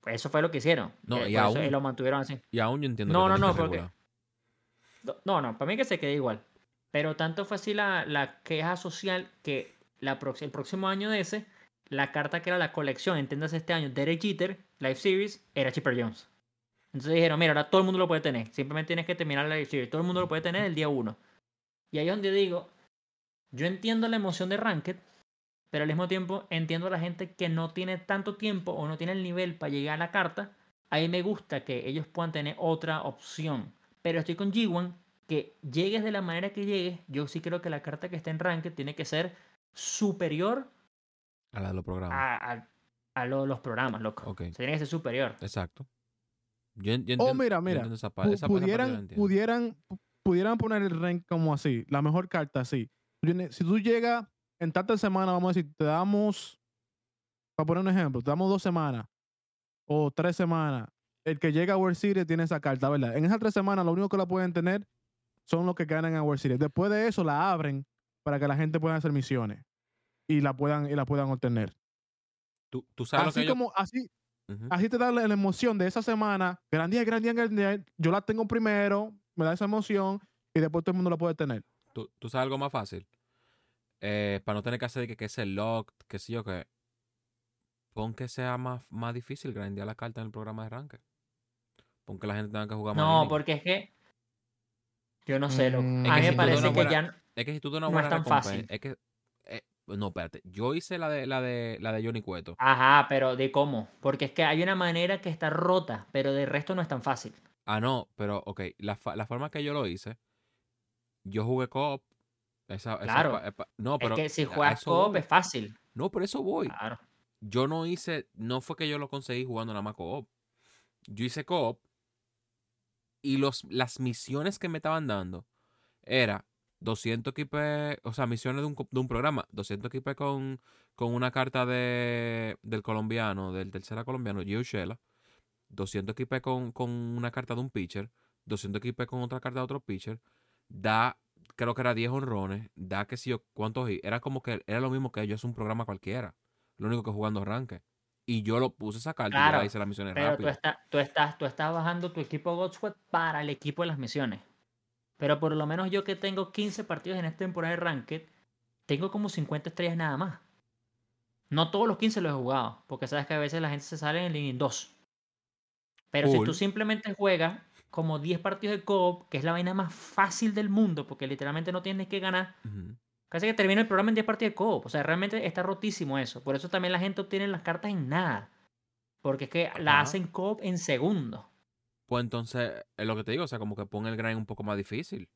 Pues eso fue lo que hicieron. No, Eh, y eso, aún- eh, lo mantuvieron así. Y aún yo entiendo No, que no, no, que porque-. No, no, para mí que se quede igual. Pero tanto fue así la, la queja social que la el próximo año de ese, la carta que era la colección, entiendas este año, Derek Jeter, Live Series, era Chipper Jones. Entonces dijeron, mira, ahora todo el mundo lo puede tener. Simplemente tienes que terminar la Live Series. Todo el mundo lo puede tener el día uno. Y ahí es donde digo, yo entiendo la emoción de Ranked, pero al mismo tiempo entiendo a la gente que no tiene tanto tiempo o no tiene el nivel para llegar a la carta. Ahí me gusta que ellos puedan tener otra opción. Pero estoy con G1, que llegues de la manera que llegues, yo sí creo que la carta que está en Ranked tiene que ser superior A la de los programas. a, a- a lo de los programas, loco. Ok. O sea, tiene que ser superior. Exacto. Yo, yo Oh, mira, yo mira. entiendo esa pa- Pu- esa- esa parte yo la pudieran, pudieran, pu- pudieran poner el rank como así, la mejor carta así. Si tú llegas en tantas semanas, vamos a decir, te damos, para poner un ejemplo, te damos dos semanas o tres semanas. El que llega a World Series tiene esa carta, ¿verdad? En esas tres semanas, lo único que la pueden tener son los que ganan a World Series. Después de eso, la abren para que la gente pueda hacer misiones y la puedan, y la puedan obtener. Tú, tú sabes lo Así yo... como, así, así te da la, la emoción de esa semana. Gran día, gran día, gran día. Yo la tengo primero, me da esa emoción y después todo el mundo la puede tener. ¿Tú, tú sabes algo más fácil. Eh, para no tener que hacer que, que ese lock, que sí o que. Pon que sea más, más difícil grandear la carta en el programa de ranking. Pon que la gente tenga que jugar más. No, porque es que. Yo no sé, loco. Mm. A que mí me parece que buena- ya. Es que si tú no es tan fácil. Es que. eh, no, espérate. Yo hice la de la de la de Johnny Cueto. Ajá, pero ¿de cómo? Porque es que hay una manera que está rota, pero de resto no es tan fácil. Ah, no, pero ok. La, la forma que yo lo hice. Yo jugué co-op. Esa Claro. eh, no, pero. es que si juegas co-op es fácil. No, por eso voy. Claro. yo no hice, no fue que yo lo conseguí jugando nada más co-op. Yo hice co-op y los, las misiones que me estaban dando era 200 equipes, o sea, misiones de un, de un programa, 200 equipes con, con una carta de, del colombiano, del tercera colombiano, Gio Shela, 200 equipes con, con una carta de un pitcher, 200 equipes con otra carta de otro pitcher, da, creo que era 10 honrones, da que si yo, cuántos, era como que era lo mismo que yo es un programa cualquiera, lo único que jugando arranque. Y yo lo puse esa carta y Claro, ya hice las misiones Pero tú, rápido. estás tú, estás, tú estás bajando tu equipo Godsweat para el equipo de las misiones. Pero por lo menos yo que tengo 15 partidos en esta temporada de Ranked, tengo como 50 estrellas nada más. No todos los 15 los he jugado, porque sabes que a veces la gente se sale en el 2. Pero si tú simplemente juegas como 10 partidos de co-op, que es la vaina más fácil del mundo, porque literalmente no tienes que ganar. Casi que termina el programa en 10 partidas de co-op. O sea, realmente está rotísimo eso. Por eso también la gente obtiene las cartas en nada. Porque es que la hacen co-op en segundos. Pues entonces, es lo que te digo, o sea, como que pon el grind un poco más difícil.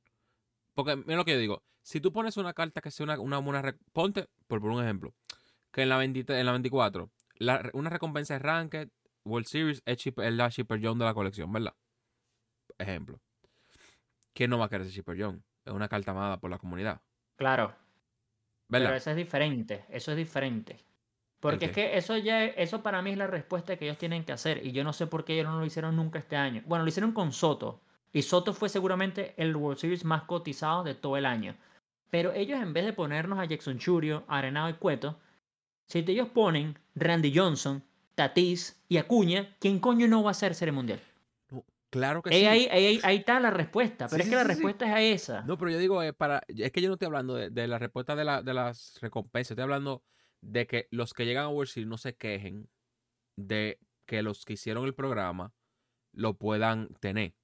Porque, mira lo que yo digo, si tú pones una carta que sea una, una buena... rec- Ponte, por, por un ejemplo, que en la, 23 en la 24, la re- una recompensa de Ranked, World Series, es, es la Shipper John de la colección, ¿verdad? Ejemplo. ¿Quién no va a querer ese Shipper John? Es una carta amada por la comunidad, Claro. ¿Verdad? Pero eso es diferente. Eso es diferente. Porque es que eso ya, eso para mí es la respuesta que ellos tienen que hacer. Y yo no sé por qué ellos no lo hicieron nunca este año. Bueno, lo hicieron con Soto. Y Soto fue seguramente el World Series más cotizado de todo el año. Pero ellos en vez de ponernos a Jackson Churio, Arenado y Cueto, si ellos ponen Randy Johnson, Tatis y Acuña, ¿quién coño no va a ser Serie Mundial? Claro que Ahí, sí. ahí, ahí- ahí está la respuesta. Pero Sí, es que sí, la sí, sí. respuesta es a esa. No, pero yo digo, eh, para, es que yo no estoy hablando de, de la respuesta de, la, de las recompensas, estoy hablando de que los que llegan a World Series no se quejen de que los que hicieron el programa lo puedan tener.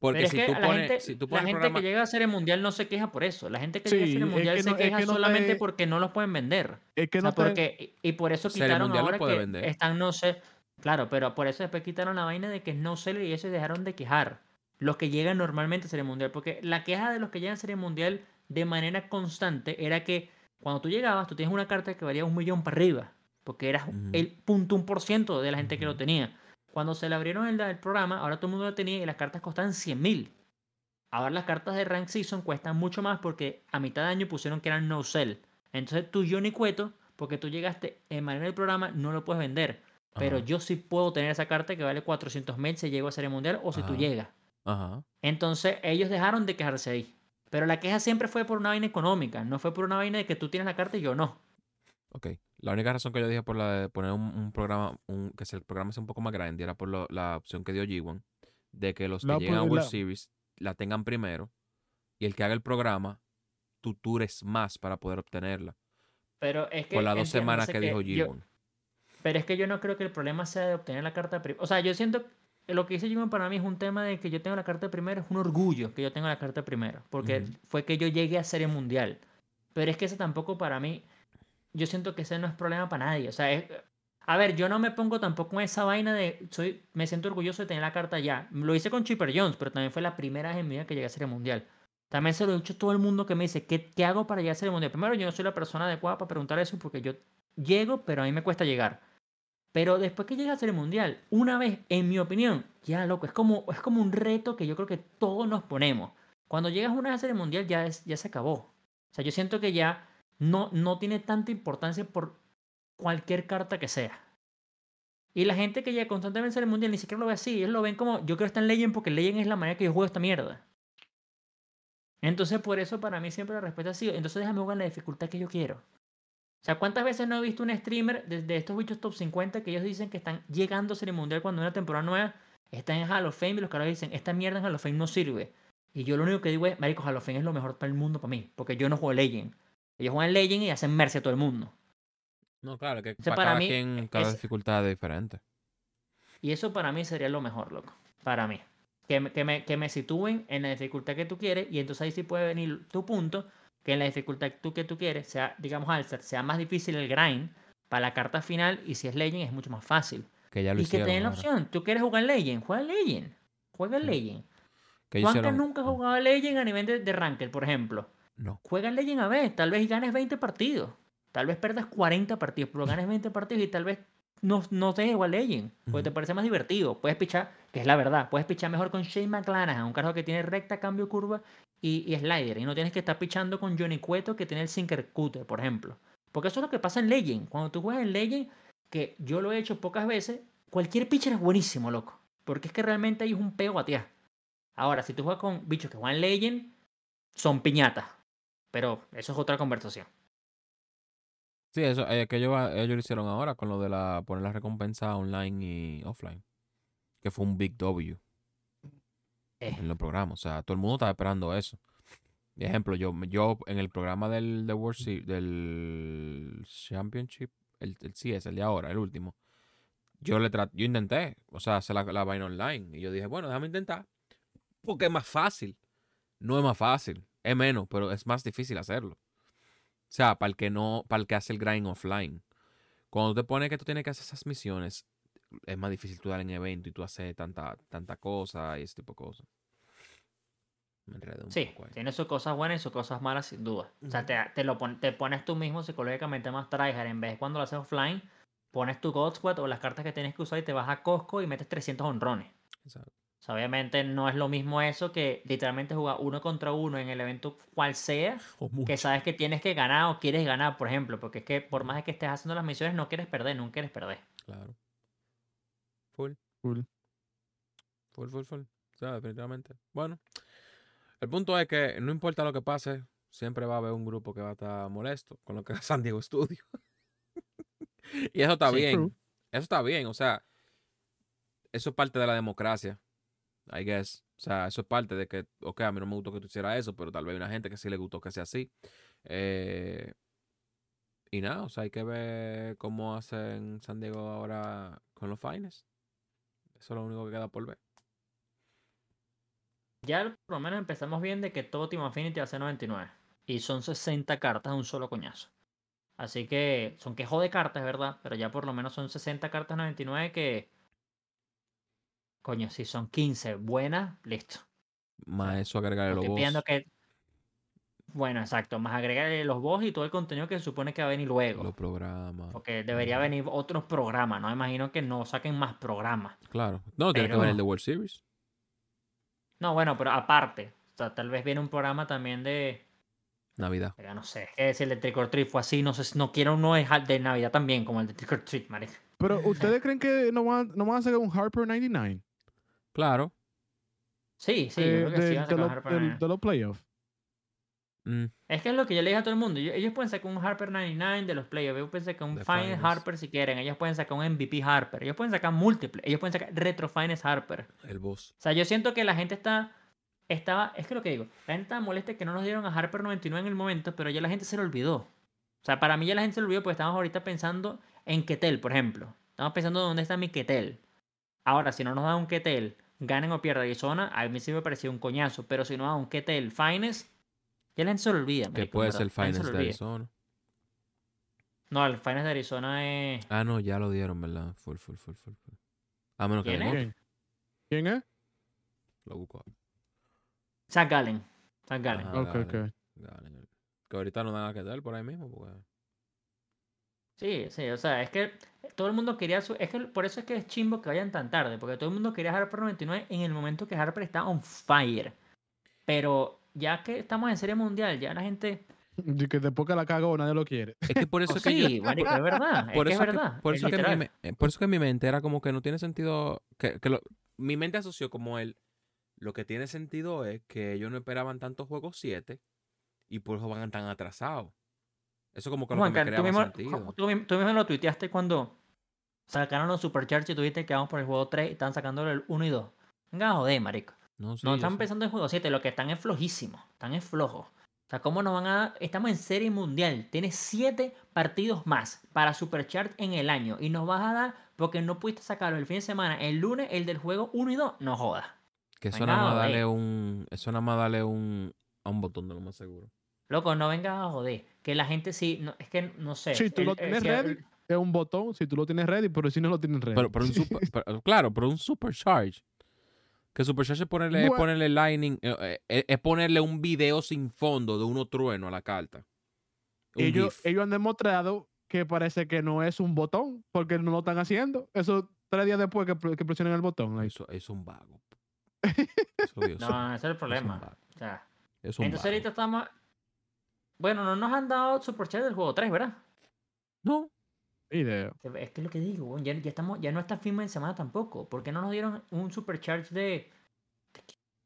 Porque es si, que tú la pones, gente, si tú la pones gente programa... que llega a ser el mundial no se queja por eso. La gente que llega a ser el es mundial se es queja que no solamente te- porque no los pueden vender. Es que O sea, no te... porque, y por eso quitaron ahora que vender. están no sé. Claro, pero por eso después quitaron la vaina de que es no seller y eso dejaron de quejar. Los que llegan normalmente a Serie Mundial. Porque la queja de los que llegan a Serie Mundial de manera constante era que cuando tú llegabas, tú tienes una carta que valía un millón para arriba. Porque eras el punto un por ciento de la gente que lo tenía. Cuando se le abrieron el, el programa, ahora todo el mundo lo tenía y las cartas costaban 100 mil. Ahora las cartas de Rank Season cuestan mucho más porque a mitad de año pusieron que eran no sell. Entonces tú, Johnny Cueto, porque tú llegaste en manera del programa, no lo puedes vender. Pero Ajá, yo sí puedo tener esa carta que vale 400 mil si llego a Serie Mundial o si tú llegas. Ajá. Entonces ellos dejaron de quejarse ahí. Pero la queja siempre fue por una vaina económica, no fue por una vaina de que tú tienes la carta y yo no. Ok. La única razón que yo dije por la de poner un, un programa, un, que el programa sea un poco más grande, era por lo- la opción que dio G1, de que los que La llegan a opor- World la- Series la tengan primero y el que haga el programa, tú dures más para poder obtenerla. Pero es que. Por las dos entiendo, semanas sé que dijo yo- G1. Pero es que yo no creo que el problema sea de obtener la carta primero. O sea, yo siento que lo que dice Jimmy para mí es un tema de que yo tengo la carta primero, es un orgullo que yo tengo la carta primero. Porque Ujú. fue que yo llegué a Serie Mundial. Pero es que ese tampoco para mí. Yo siento que ese no es problema para nadie. O sea, es- a ver, yo no me pongo tampoco en esa vaina de. soy Me siento orgulloso de tener la carta ya. Lo hice con Chipper Jones, pero también fue la primera vez en mi vida que llegué a Serie Mundial. También se lo he dicho a todo el mundo que me dice, ¿qué, qué hago para llegar a Serie Mundial? Primero, yo no soy la persona adecuada para preguntar eso porque yo llego, pero a mí me cuesta llegar. Pero después que llegas a Serie Mundial, una vez, en mi opinión, ya loco, es como, es como un reto que yo creo que todos nos ponemos. Cuando llegas una vez a Serie Mundial ya, es, ya se acabó. O sea, yo siento que ya no, no tiene tanta importancia por cualquier carta que sea. Y la gente que llega constantemente a Serie Mundial ni siquiera lo ve así. Ellos lo ven como, yo quiero estar en Legend porque Legend es la manera que yo juego esta mierda. Entonces, por eso para mí siempre la respuesta ha sido, entonces déjame jugar la dificultad que yo quiero. O sea, ¿cuántas veces no he visto un streamer de, de estos bichos top 50 que ellos dicen que están llegando a Serie Mundial cuando una temporada nueva está en Hall of Fame y los caras dicen, esta mierda en Hall of Fame no sirve? Y yo lo único que digo es, marico, Hall of Fame es lo mejor para el mundo para mí, porque yo no juego Legend. Ellos juegan Legend y hacen merce a todo el mundo. No, claro, que Entonces, para para cada mí, quien, cada es- dificultad es diferente. Y eso para mí sería lo mejor, loco. Para mí. Que me, que me, que me sitúen en la dificultad que tú quieres y entonces ahí sí puede venir tu punto, que en la dificultad que tú, que tú quieres, sea, digamos, Alcer, sea más difícil el grind para la carta final y si es Legend es mucho más fácil. Que ya lo y que hicieron. te den la ahora. opción. Tú quieres jugar Legend, juega Legend. Juega Sí. Legend. Que Juanca nunca ha jugado Legend a nivel de, de Ranked, por ejemplo. No. Juega Legend a ver, tal vez ganes 20 partidos. Tal vez perdas 40 partidos, pero ganes 20 partidos y tal vez no, no te igual Legend. Porque te parece más divertido. Puedes pichar, que es la verdad, puedes pichar mejor con Shane McClanahan, un carro que tiene recta, cambio, curva y, y slider. Y no tienes que estar pichando con Johnny Cueto que tiene el Sinker Cutter, por ejemplo. Porque eso es lo que pasa en Legend. Cuando tú juegas en Legend, que yo lo he hecho pocas veces, cualquier pitcher es buenísimo, loco. Porque es que realmente ahí es un pego a ti. Ahora, si tú juegas con bichos que juegan Legend, son piñatas. Pero eso es otra conversación. Sí, eso, eh, que ellos, ellos lo hicieron ahora con lo de la poner la recompensa online y offline. Que fue un big W Eh, en los programas. O sea, todo el mundo estaba esperando eso. Por ejemplo, yo, yo en el programa del, del World Se- del Championship, el, el CS, el de ahora, el último, yo le tra- yo intenté, o sea, hacer la, la vaina online. Y yo dije, bueno, déjame intentar. Porque es más fácil. No es más fácil, es menos, pero es más difícil hacerlo. O sea, para el que no, para el que hace el grind offline. Cuando te pones que tú tienes que hacer esas misiones, es más difícil tú dar en evento y tú hacer tanta, tanta cosa y ese tipo de cosas. Me enredé un sí, poco ahí. tiene sus cosas buenas y sus cosas malas, sin duda. O sea, te, te lo pon- te pones tú mismo psicológicamente más tryhard. En vez de cuando lo haces offline, pones tu God Squad o las cartas que tienes que usar y te vas a Costco y metes 300 honrones. Exacto. O sea, obviamente no es lo mismo eso que literalmente jugar uno contra uno en el evento cual sea, O que sabes que tienes que ganar o quieres ganar, por ejemplo, porque es que por más de que estés haciendo las misiones, no quieres perder, nunca quieres perder. Claro. Full. Cool. Full, full, full. O sea, definitivamente. Bueno, el punto es que no importa lo que pase, siempre va a haber un grupo que va a estar molesto con lo que es San Diego Studio. y eso está Sí. bien. True. Eso está bien. O sea, eso es parte de la democracia. I guess. O sea, eso es parte de que, ok, a mí no me gustó que tú hicieras eso, pero tal vez hay una gente que sí le gustó que sea así. Eh, y nada, o sea, hay que ver cómo hacen San Diego ahora con los fines. Eso es lo único que queda por ver. ya por lo menos empezamos bien de que todo Team Affinity ser 99. Y son 60 cartas de un solo coñazo. Así que son quejo de cartas, ¿verdad? Pero ya por lo menos son 60 cartas 99 que... Coño, si son 15 buenas, listo. Más eso agregarle los pidiendo que... Bueno, exacto. Más agregarle los boss y todo el contenido que se supone que va a venir luego. Los programas. Porque debería venir otros programas, ¿no? Imagino que no saquen más programas. Claro. No, tiene que Pero- ver el de World Series. No, bueno, pero aparte. O sea, tal vez viene un programa también de... Navidad. Ya no sé, es el de Trick or Treat fue así, no sé, si- no quiero uno de Navidad también, como el de Trick or Treat, marica. Pero ¿ustedes creen que no van, no van a sacar un Harper 99? Claro. Sí, sí, yo creo que sí de, van a de sacar un los- Harper del- 99. de los playoffs. Mm, Es que es lo que yo le dije a todo el mundo. Ellos, pueden sacar un Harper 99 de los playoffs. Ellos pueden sacar un finals. Harper si quieren. Ellos pueden sacar un MVP Harper. Ellos pueden sacar múltiples. Ellos pueden sacar Retro Finest Harper. el boss. O sea, yo siento que la gente está. Estaba. Es que lo que digo. La gente estaba molesta que no nos dieron a Harper 99 en el momento, pero ya la gente se lo olvidó. O sea, para mí ya la gente se lo olvidó porque estamos ahorita pensando en Ketel, por ejemplo. Estamos pensando dónde está mi Ketel. Ahora, si no nos da un Ketel, ganen o pierdan Arizona, a mí sí me pareció un coñazo. Pero si no da un Ketel Finest, ya la gente se lo olvida. Que puede ser el lo de. Arizona. No, el Finest de Arizona es. Ah, no, ya lo dieron, ¿verdad? Full, full, full, full. full. A menos que ¿Quién no. es? ¿Quién? ¿Quién es? Lo busco. Zach Gallen. Zach Gallen. Ajá. ok, ok. Que ahorita no dan a quedar por ahí mismo. Porque... Sí, sí, o sea, es que todo el mundo quería su... Es que por eso es que es chimbo que vayan tan tarde, porque todo el mundo quería Harper 99 en el momento que Harper está on fire. Pero ya que estamos en Serie Mundial, ya la gente... Y que después que la cago nadie lo quiere. Es que por eso Oh, es que yo- sí, marico, es verdad, es por que es eso que- verdad. por es eso que mi eh, por eso que mi mente era como que no tiene sentido que, que lo- mi mente asoció como el lo que tiene sentido es que ellos no esperaban tantos juegos 7 y por eso van tan atrasados eso como que lo que me tú mismo, sentido tú, mismo- tú mismo lo tuiteaste cuando sacaron los Superchargers y tuviste que vamos por el juego 3 y están sacando el 1 y 2. Venga, joder, marico. no, sí, No están pensando en juego 7, lo que están es flojísimo. Están es flojos. O sea, ¿cómo nos van a.? Estamos en serie mundial. Tienes 7 partidos más para Superchart en el año. Y nos vas a dar porque no pudiste sacarlo el fin de semana. El lunes, el del juego 1 y 2. No jodas. que eso nada más darle un eso nada más darle un a un botón de lo más seguro Loco, no vengas a joder. Que la gente sí. No, es que no sé. Si tú el- lo el- tienes si ready, el- es un botón si tú lo tienes ready, pero si no lo tienes ready. pero, pero un super, pero- claro pero un supercharge que supercharge es ponerle, es ponerle lightning eh, eh, es, ponerle un video sin fondo de uno trueno a la carta ellos, ellos han demostrado que parece que no es un botón, porque no lo están haciendo. Eso tres días después que, que presionen el botón. like. Eso es un vago. Eso Dios, No, ese es el es un problema. vago. O sea, Es un entonces vago. ahorita estamos. Bueno, no nos han dado Superchat del juego 3, ¿verdad? No, Idea. Es que es lo que digo, ya, ya estamos, ya no está firme en semana tampoco. ¿Por qué no nos dieron un supercharge de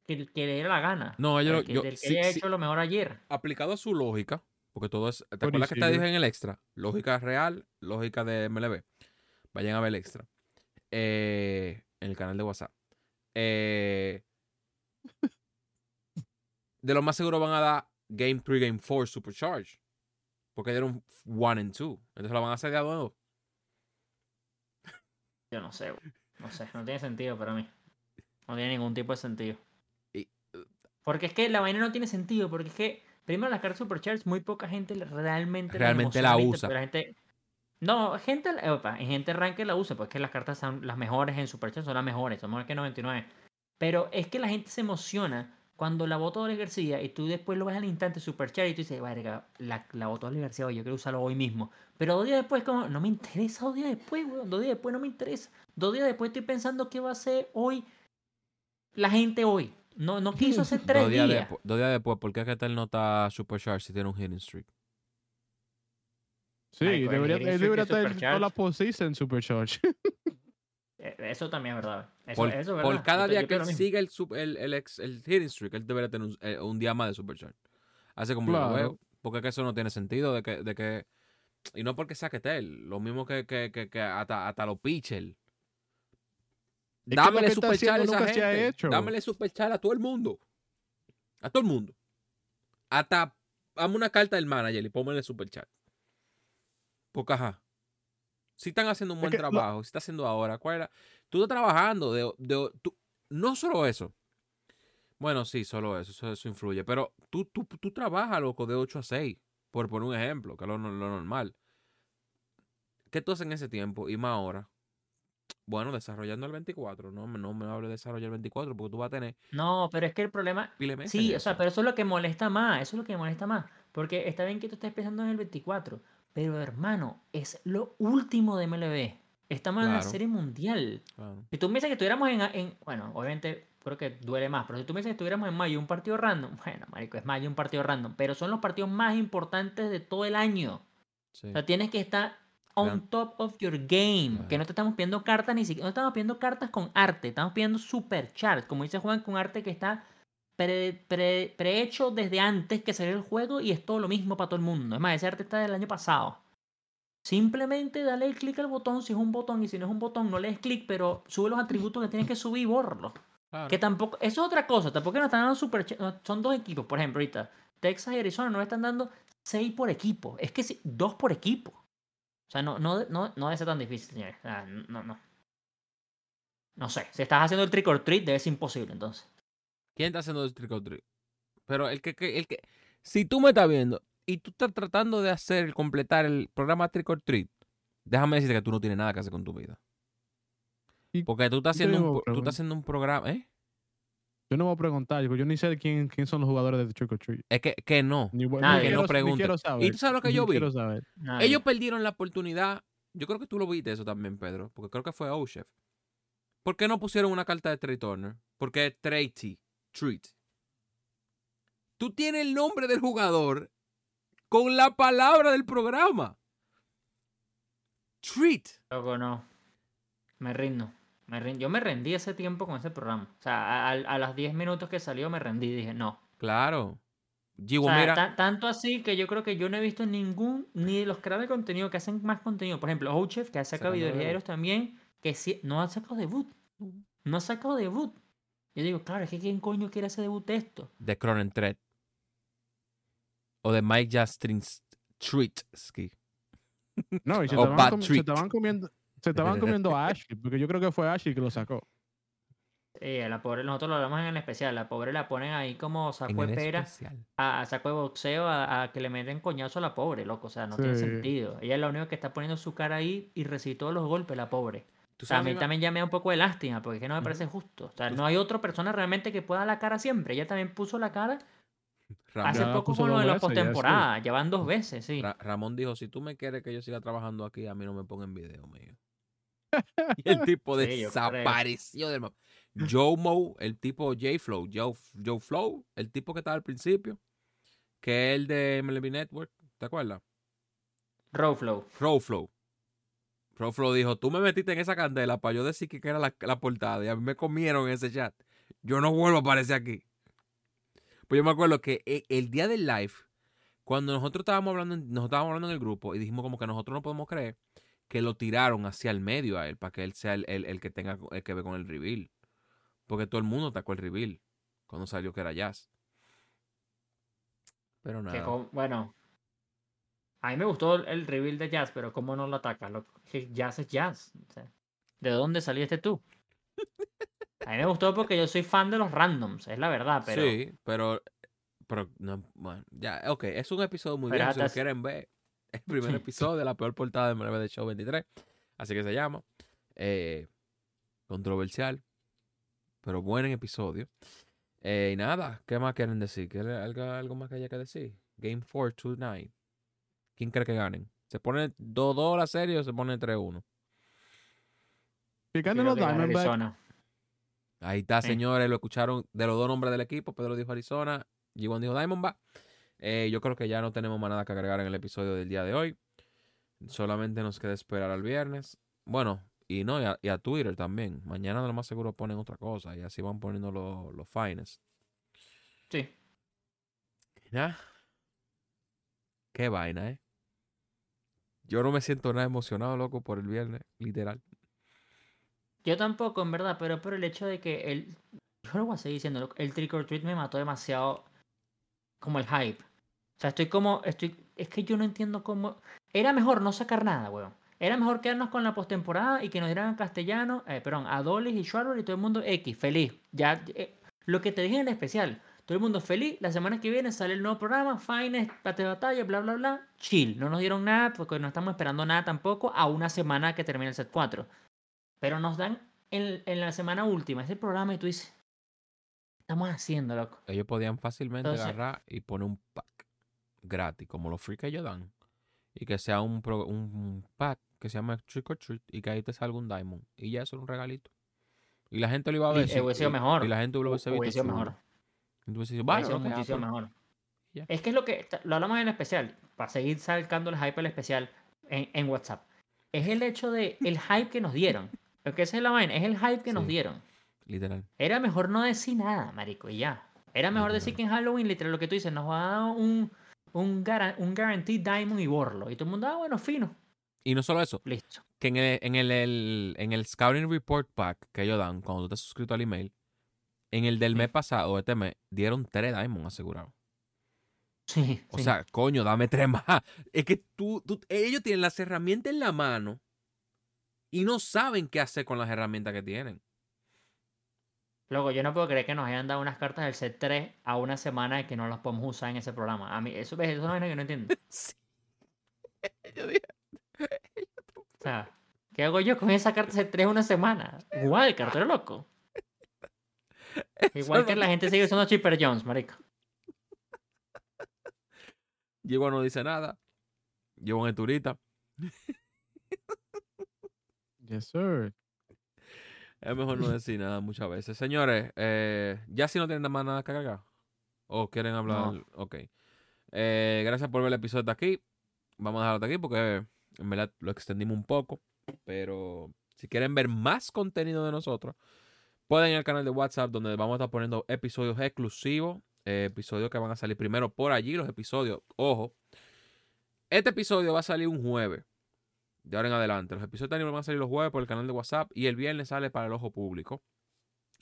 que, que le diera la gana? no, yo, que, yo del que sí- haya sí, hecho lo mejor ayer. aplicado a su lógica, porque todo es, ¿te acuerdas que te dije en el extra? Lógica real, lógica de MLB. Vayan a ver el extra. Eh, en el canal de WhatsApp. Eh, de lo más seguro van a dar Game 3, Game 4 Supercharge. Porque dieron 1 and 2. Entonces lo van a hacer de nuevo. Yo no sé, no sé, no tiene sentido para mí. No tiene ningún tipo de sentido. Y- Porque es que la vaina no tiene sentido, porque es que primero las cartas supercharge muy poca gente realmente Realmente la usa. la gente no, gente, opa, en gente rank la usa, porque es que las cartas son las mejores en Supercharge, son las mejores, son mejores que 99. Pero es que la gente se emociona cuando la votó Oli García y tú después lo ves al instante Supercharge y tú dices, verga, la, la votó Oli García, oye, yo quiero usarlo hoy mismo. Pero dos días después, como, no me interesa dos días después, weón, dos días después no me interesa. Dos días después estoy pensando qué va a hacer hoy la gente hoy. No, no quiso hacer tres Dos días, dos días después, ¿por qué es que tal no está Supercharge si tiene un hitting streak? Sí, debería, él debería de estar en toda la postseason Supercharge. Eh, Eso también es verdad. Eso, Por, eso es por verdad. cada día yo que él siga el, el, el, ex- el hitting streak, él debería tener un, eh, un día más de Supercharge. Hace como yo lo Claro. veo. Porque es que eso no tiene sentido de que, de que y no porque saque Tel, lo mismo que, que, que, que hasta, hasta los pitchers. Dámele superchat a esa nunca se ha gente. hecho. Dámele a todo el mundo. A todo el mundo. Hasta dame una carta del manager y póngale superchat. Porque ajá. Si están haciendo un Es buen que trabajo, si está haciendo ahora, ¿cuál era? Tú estás trabajando de, de- tú- no solo eso. Bueno, sí, solo eso, eso, eso influye. Pero tú, tú, tú trabajas, loco, de 8 a 6, por poner un ejemplo, que es lo, lo normal. ¿Qué tú haces en ese tiempo y más ahora? Bueno, desarrollando el 24. No, no me hable de desarrollar el 24 porque tú vas a tener No, pero es que el problema. Sí, o sea, pero eso es lo que molesta más. Eso es lo que molesta más. Porque está bien que tú estés pensando en el 24. Pero hermano, es lo último de MLB. Estamos en la serie mundial. Claro. Si tú me dices que estuviéramos en, en- Bueno, obviamente creo que duele más. Pero si tú me dices que estuviéramos en mayo un partido random. Bueno, marico, es mayo un partido random. Pero son los partidos más importantes de todo el año. Sí. O sea, tienes que estar on top of your game. Que no te estamos pidiendo cartas ni siquiera. No estamos pidiendo cartas con arte. Estamos pidiendo super chart. Como dice Juan, con arte que está pre- pre- prehecho desde antes que salió el juego y es todo lo mismo para todo el mundo. Es más, ese arte está del año pasado. Simplemente dale clic al botón si es un botón y si no es un botón no le des clic, pero sube los atributos que tienes que subir y. Claro. Que tampoco, eso es otra cosa, tampoco nos están dando super, son dos equipos, por ejemplo, ahorita Texas y Arizona no le están dando seis por equipo, es que sí, dos por equipo. O sea, no, no, no, no debe ser tan difícil, señores. Sea, no, no. No sé, si estás haciendo el trick or treat debe ser imposible entonces. ¿Quién está haciendo el trick or treat? Pero el que, que- el que. Si tú me estás viendo y tú estás tratando de hacer, completar el programa trick or treat, déjame decirte que tú no tienes nada que hacer con tu vida. Porque tú estás haciendo, un, tú estás haciendo un programa, ¿eh? Yo no voy a preguntar, porque yo ni sé quién, quién son los jugadores de Trick or Treat. Es que, que no. Ni, ni Que quiero, no ni pregunte. quiero ¿Y tú sabes lo que yo vi? quiero saber. Ellos perdieron la oportunidad. Yo creo que tú lo viste eso también, Pedro. Porque creo que fue Oshef. ¿Por qué no pusieron una carta de Trey Turner? Porque es Treaty. Treat. Tú tienes el nombre del jugador con la palabra del programa. Treat. Loco, no. Me rindo. Me rindo. Yo me rendí ese tiempo con ese programa. O sea, a, a- los 10 minutos que salió me rendí. Dije, no. Claro. O Digo, sea, mira. ta- tanto así que yo creo que yo no he visto ningún, ni de los creadores de contenido que hacen más contenido. Por ejemplo, Ochef, que ha sacado diarios también, que sí, no ha sacado debut. No ha sacado debut. Yo digo, claro, es que ¿quién coño quiere hacer debut de esto? De Cronentred. O de Mike Justin Treatsky. No, y se, O estaban, se estaban comiendo. Se estaban comiendo a Ashley, porque yo creo que fue Ashley que lo sacó. Sí, a la pobre, nosotros lo hablamos en el especial. La pobre la ponen ahí como saco de pera, a, a saco de boxeo, a, a que le meten coñazo a la pobre, loco. O sea, no tiene sentido. Ella es la única que está poniendo su cara ahí y recibe todos los golpes, la pobre. ¿Tú O sea, a sabes mí una- también ya me da un poco de lástima, porque es que no me parece justo. O sea, no hay otra persona realmente que pueda dar la cara siempre. Ella también puso la cara Ramón, hace poco con lo de la veces, ya, sí. postemporada. Llevan dos veces, sí. Ra- Ramón dijo, si tú me quieres que yo siga trabajando aquí, a mí no me pongan video mío. y el tipo Sí, desapareció del mapa. Joe Mo, el tipo J Flow, Joe, Joe Flow, el tipo que estaba al principio, que es el de MLB Network, ¿te acuerdas? Row Flow. Row Flow dijo, tú me metiste en esa candela para yo decir que era la, la portada y a mí me comieron en ese chat. Yo no vuelvo a aparecer aquí. Pues yo me acuerdo que e- el día del live, cuando nosotros estábamos hablando, en- nos estábamos hablando en el grupo y dijimos como que nosotros no podemos creer que lo tiraron hacia el medio a él para que él sea el, el- el que tenga el que ver con el reveal. Porque todo el mundo atacó el reveal cuando salió que era Jazz. Pero nada. bueno, a mí me gustó el- reveal de Jazz, pero ¿cómo no lo atacas? Que Jazz es Jazz. o sea, ¿De dónde saliste tú? A mí me gustó porque yo soy fan de los randoms, es la verdad, pero Sí, pero. Pero, no, bueno, ya, ok, es un episodio muy bien. Si lo quieren ver, el primer Sí. episodio de la peor portada de MLB de Show 23. Así que se llama. eh, controversial, pero buen episodio. Eh, y nada, ¿qué más quieren decir? ¿Qué, algo, ¿Algo más que haya que decir? Game 4 tonight. ¿Quién cree que ganen? ¿Se pone 2-2 la serie o se pone 3-1? Picando los Diamondbacks. Ahí está, Sí. señores. Lo escucharon de los dos nombres del equipo. Pedro dijo Arizona, G1 dijo Diamondback. Eh, yo creo que ya no tenemos más nada que agregar en el episodio del día de hoy. Solamente nos queda esperar al viernes. Bueno, y no, y a, y a Twitter también. Mañana lo más seguro ponen otra cosa y así van poniendo los los fines. Sí. ¿Ya? Qué vaina, ¿eh? Yo no me siento nada emocionado, loco, por el viernes, literal. Yo tampoco, en verdad, pero por el hecho de que el. Yo lo voy a seguir diciendo, el trick or treat me mató demasiado. Como el hype. O sea, estoy como. estoy Es que yo no entiendo cómo. Era mejor no sacar nada, weón. Era mejor quedarnos con la postemporada y que nos dieran castellano, eh, perdón, a Dolis y Schwarber y todo el mundo X, feliz. Ya, eh, lo que te dije en especial. Todo el mundo feliz. La semana que viene sale el nuevo programa. Fine, pate de batalla, bla, bla, bla. Chill. No nos dieron nada porque no estamos esperando nada tampoco a una semana que termine el set 4. Pero nos dan en, en la semana última ese programa y tú dices, ¿qué estamos haciendo, loco? Ellos podían fácilmente Entonces- agarrar y poner un pack gratis, como los free que ellos dan. Y que sea un, pro- un pack que se llama Trick or Treat y que ahí te salga un Diamond. Y ya eso es un regalito. Y la gente lo iba a Y- ver. eh, hubiese sido y- mejor. Y la gente lo hubiese Hubiese visto. mejor. Y tú hubiese dicho, Hubiese "Vale, sido ok, ah, muchísimo pues". mejor. Es que es lo que lo hablamos en especial, para seguir sacando el hype al especial en, en WhatsApp. Es el hecho de el hype que nos dieron. Lo que esa es la vaina, es el hype que nos dieron. Literal. Era mejor no decir nada, marico, y ya. Era mejor decir que en Halloween, literal, lo que tú dices, nos va a dar un, un, un guaranteed diamond y borlo. Y todo el mundo, ah, bueno, fino. Y no solo eso, Listo. que en el, en el, el- en el Scouting Report Pack que ellos dan cuando tú estás suscrito al email, en el del Sí. mes pasado, este mes, dieron tres Diamond asegurados. Sí. O sí. sea, coño, dame tres más. Es que tú, tú- ellos tienen las herramientas en la mano y no saben qué hacer con las herramientas que tienen. Luego, yo no puedo creer que nos hayan dado unas cartas del set 3 a una semana y que no las podemos usar en ese programa. A mí, eso, eso es una vaina que no entiendo. Sí. Yo dije, O sea, ¿qué hago yo con esa carta set 3 una semana? Igual, cartero loco. Igual que la gente sigue usando Chipper Jones, marico. Diego no dice nada. Llevo en turita. Yes, sir. Es mejor no decir nada muchas veces. Señores, eh, ya si no tienen más nada que agregar. ¿O quieren hablar? No. Ok. Eh, gracias por ver el episodio de aquí. Vamos a dejarlo hasta aquí porque en verdad lo extendimos un poco. Pero si quieren ver más contenido de nosotros, pueden ir al canal de WhatsApp donde vamos a estar poniendo episodios exclusivos. eh, episodios que van a salir primero por allí. Los episodios, ojo. Este episodio va a salir un jueves. De ahora en adelante. Los episodios de anime van a salir los jueves por el canal de WhatsApp y el viernes sale para el ojo público.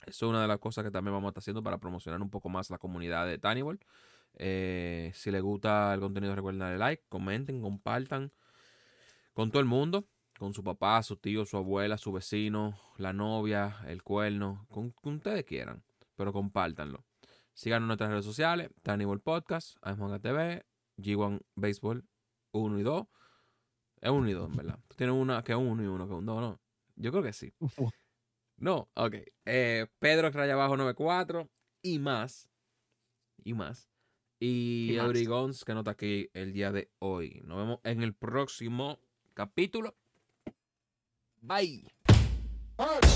Es una de las cosas que también vamos a estar haciendo para promocionar un poco más la comunidad de Tannibal. Eh, si les gusta el contenido, recuerden darle like, comenten, compartan con todo el mundo. Con su papá, su tío, su abuela, su vecino, la novia, el cuerno, con, con ustedes quieran. Pero compártanlo. Síganos en nuestras redes sociales, Tannibal Podcast, Manga TV, G1 Baseball 1 y 2. Es 1 y 2, en verdad. Tú tienes una que es 1 y uno que es un 2, ¿no? Yo creo que sí. No, ok. Eh, Pedro Raya Abajo 94 y más. Y más. Y. Eurigons que no está aquí el día de hoy. Nos vemos en el próximo capítulo. Bye. Bye.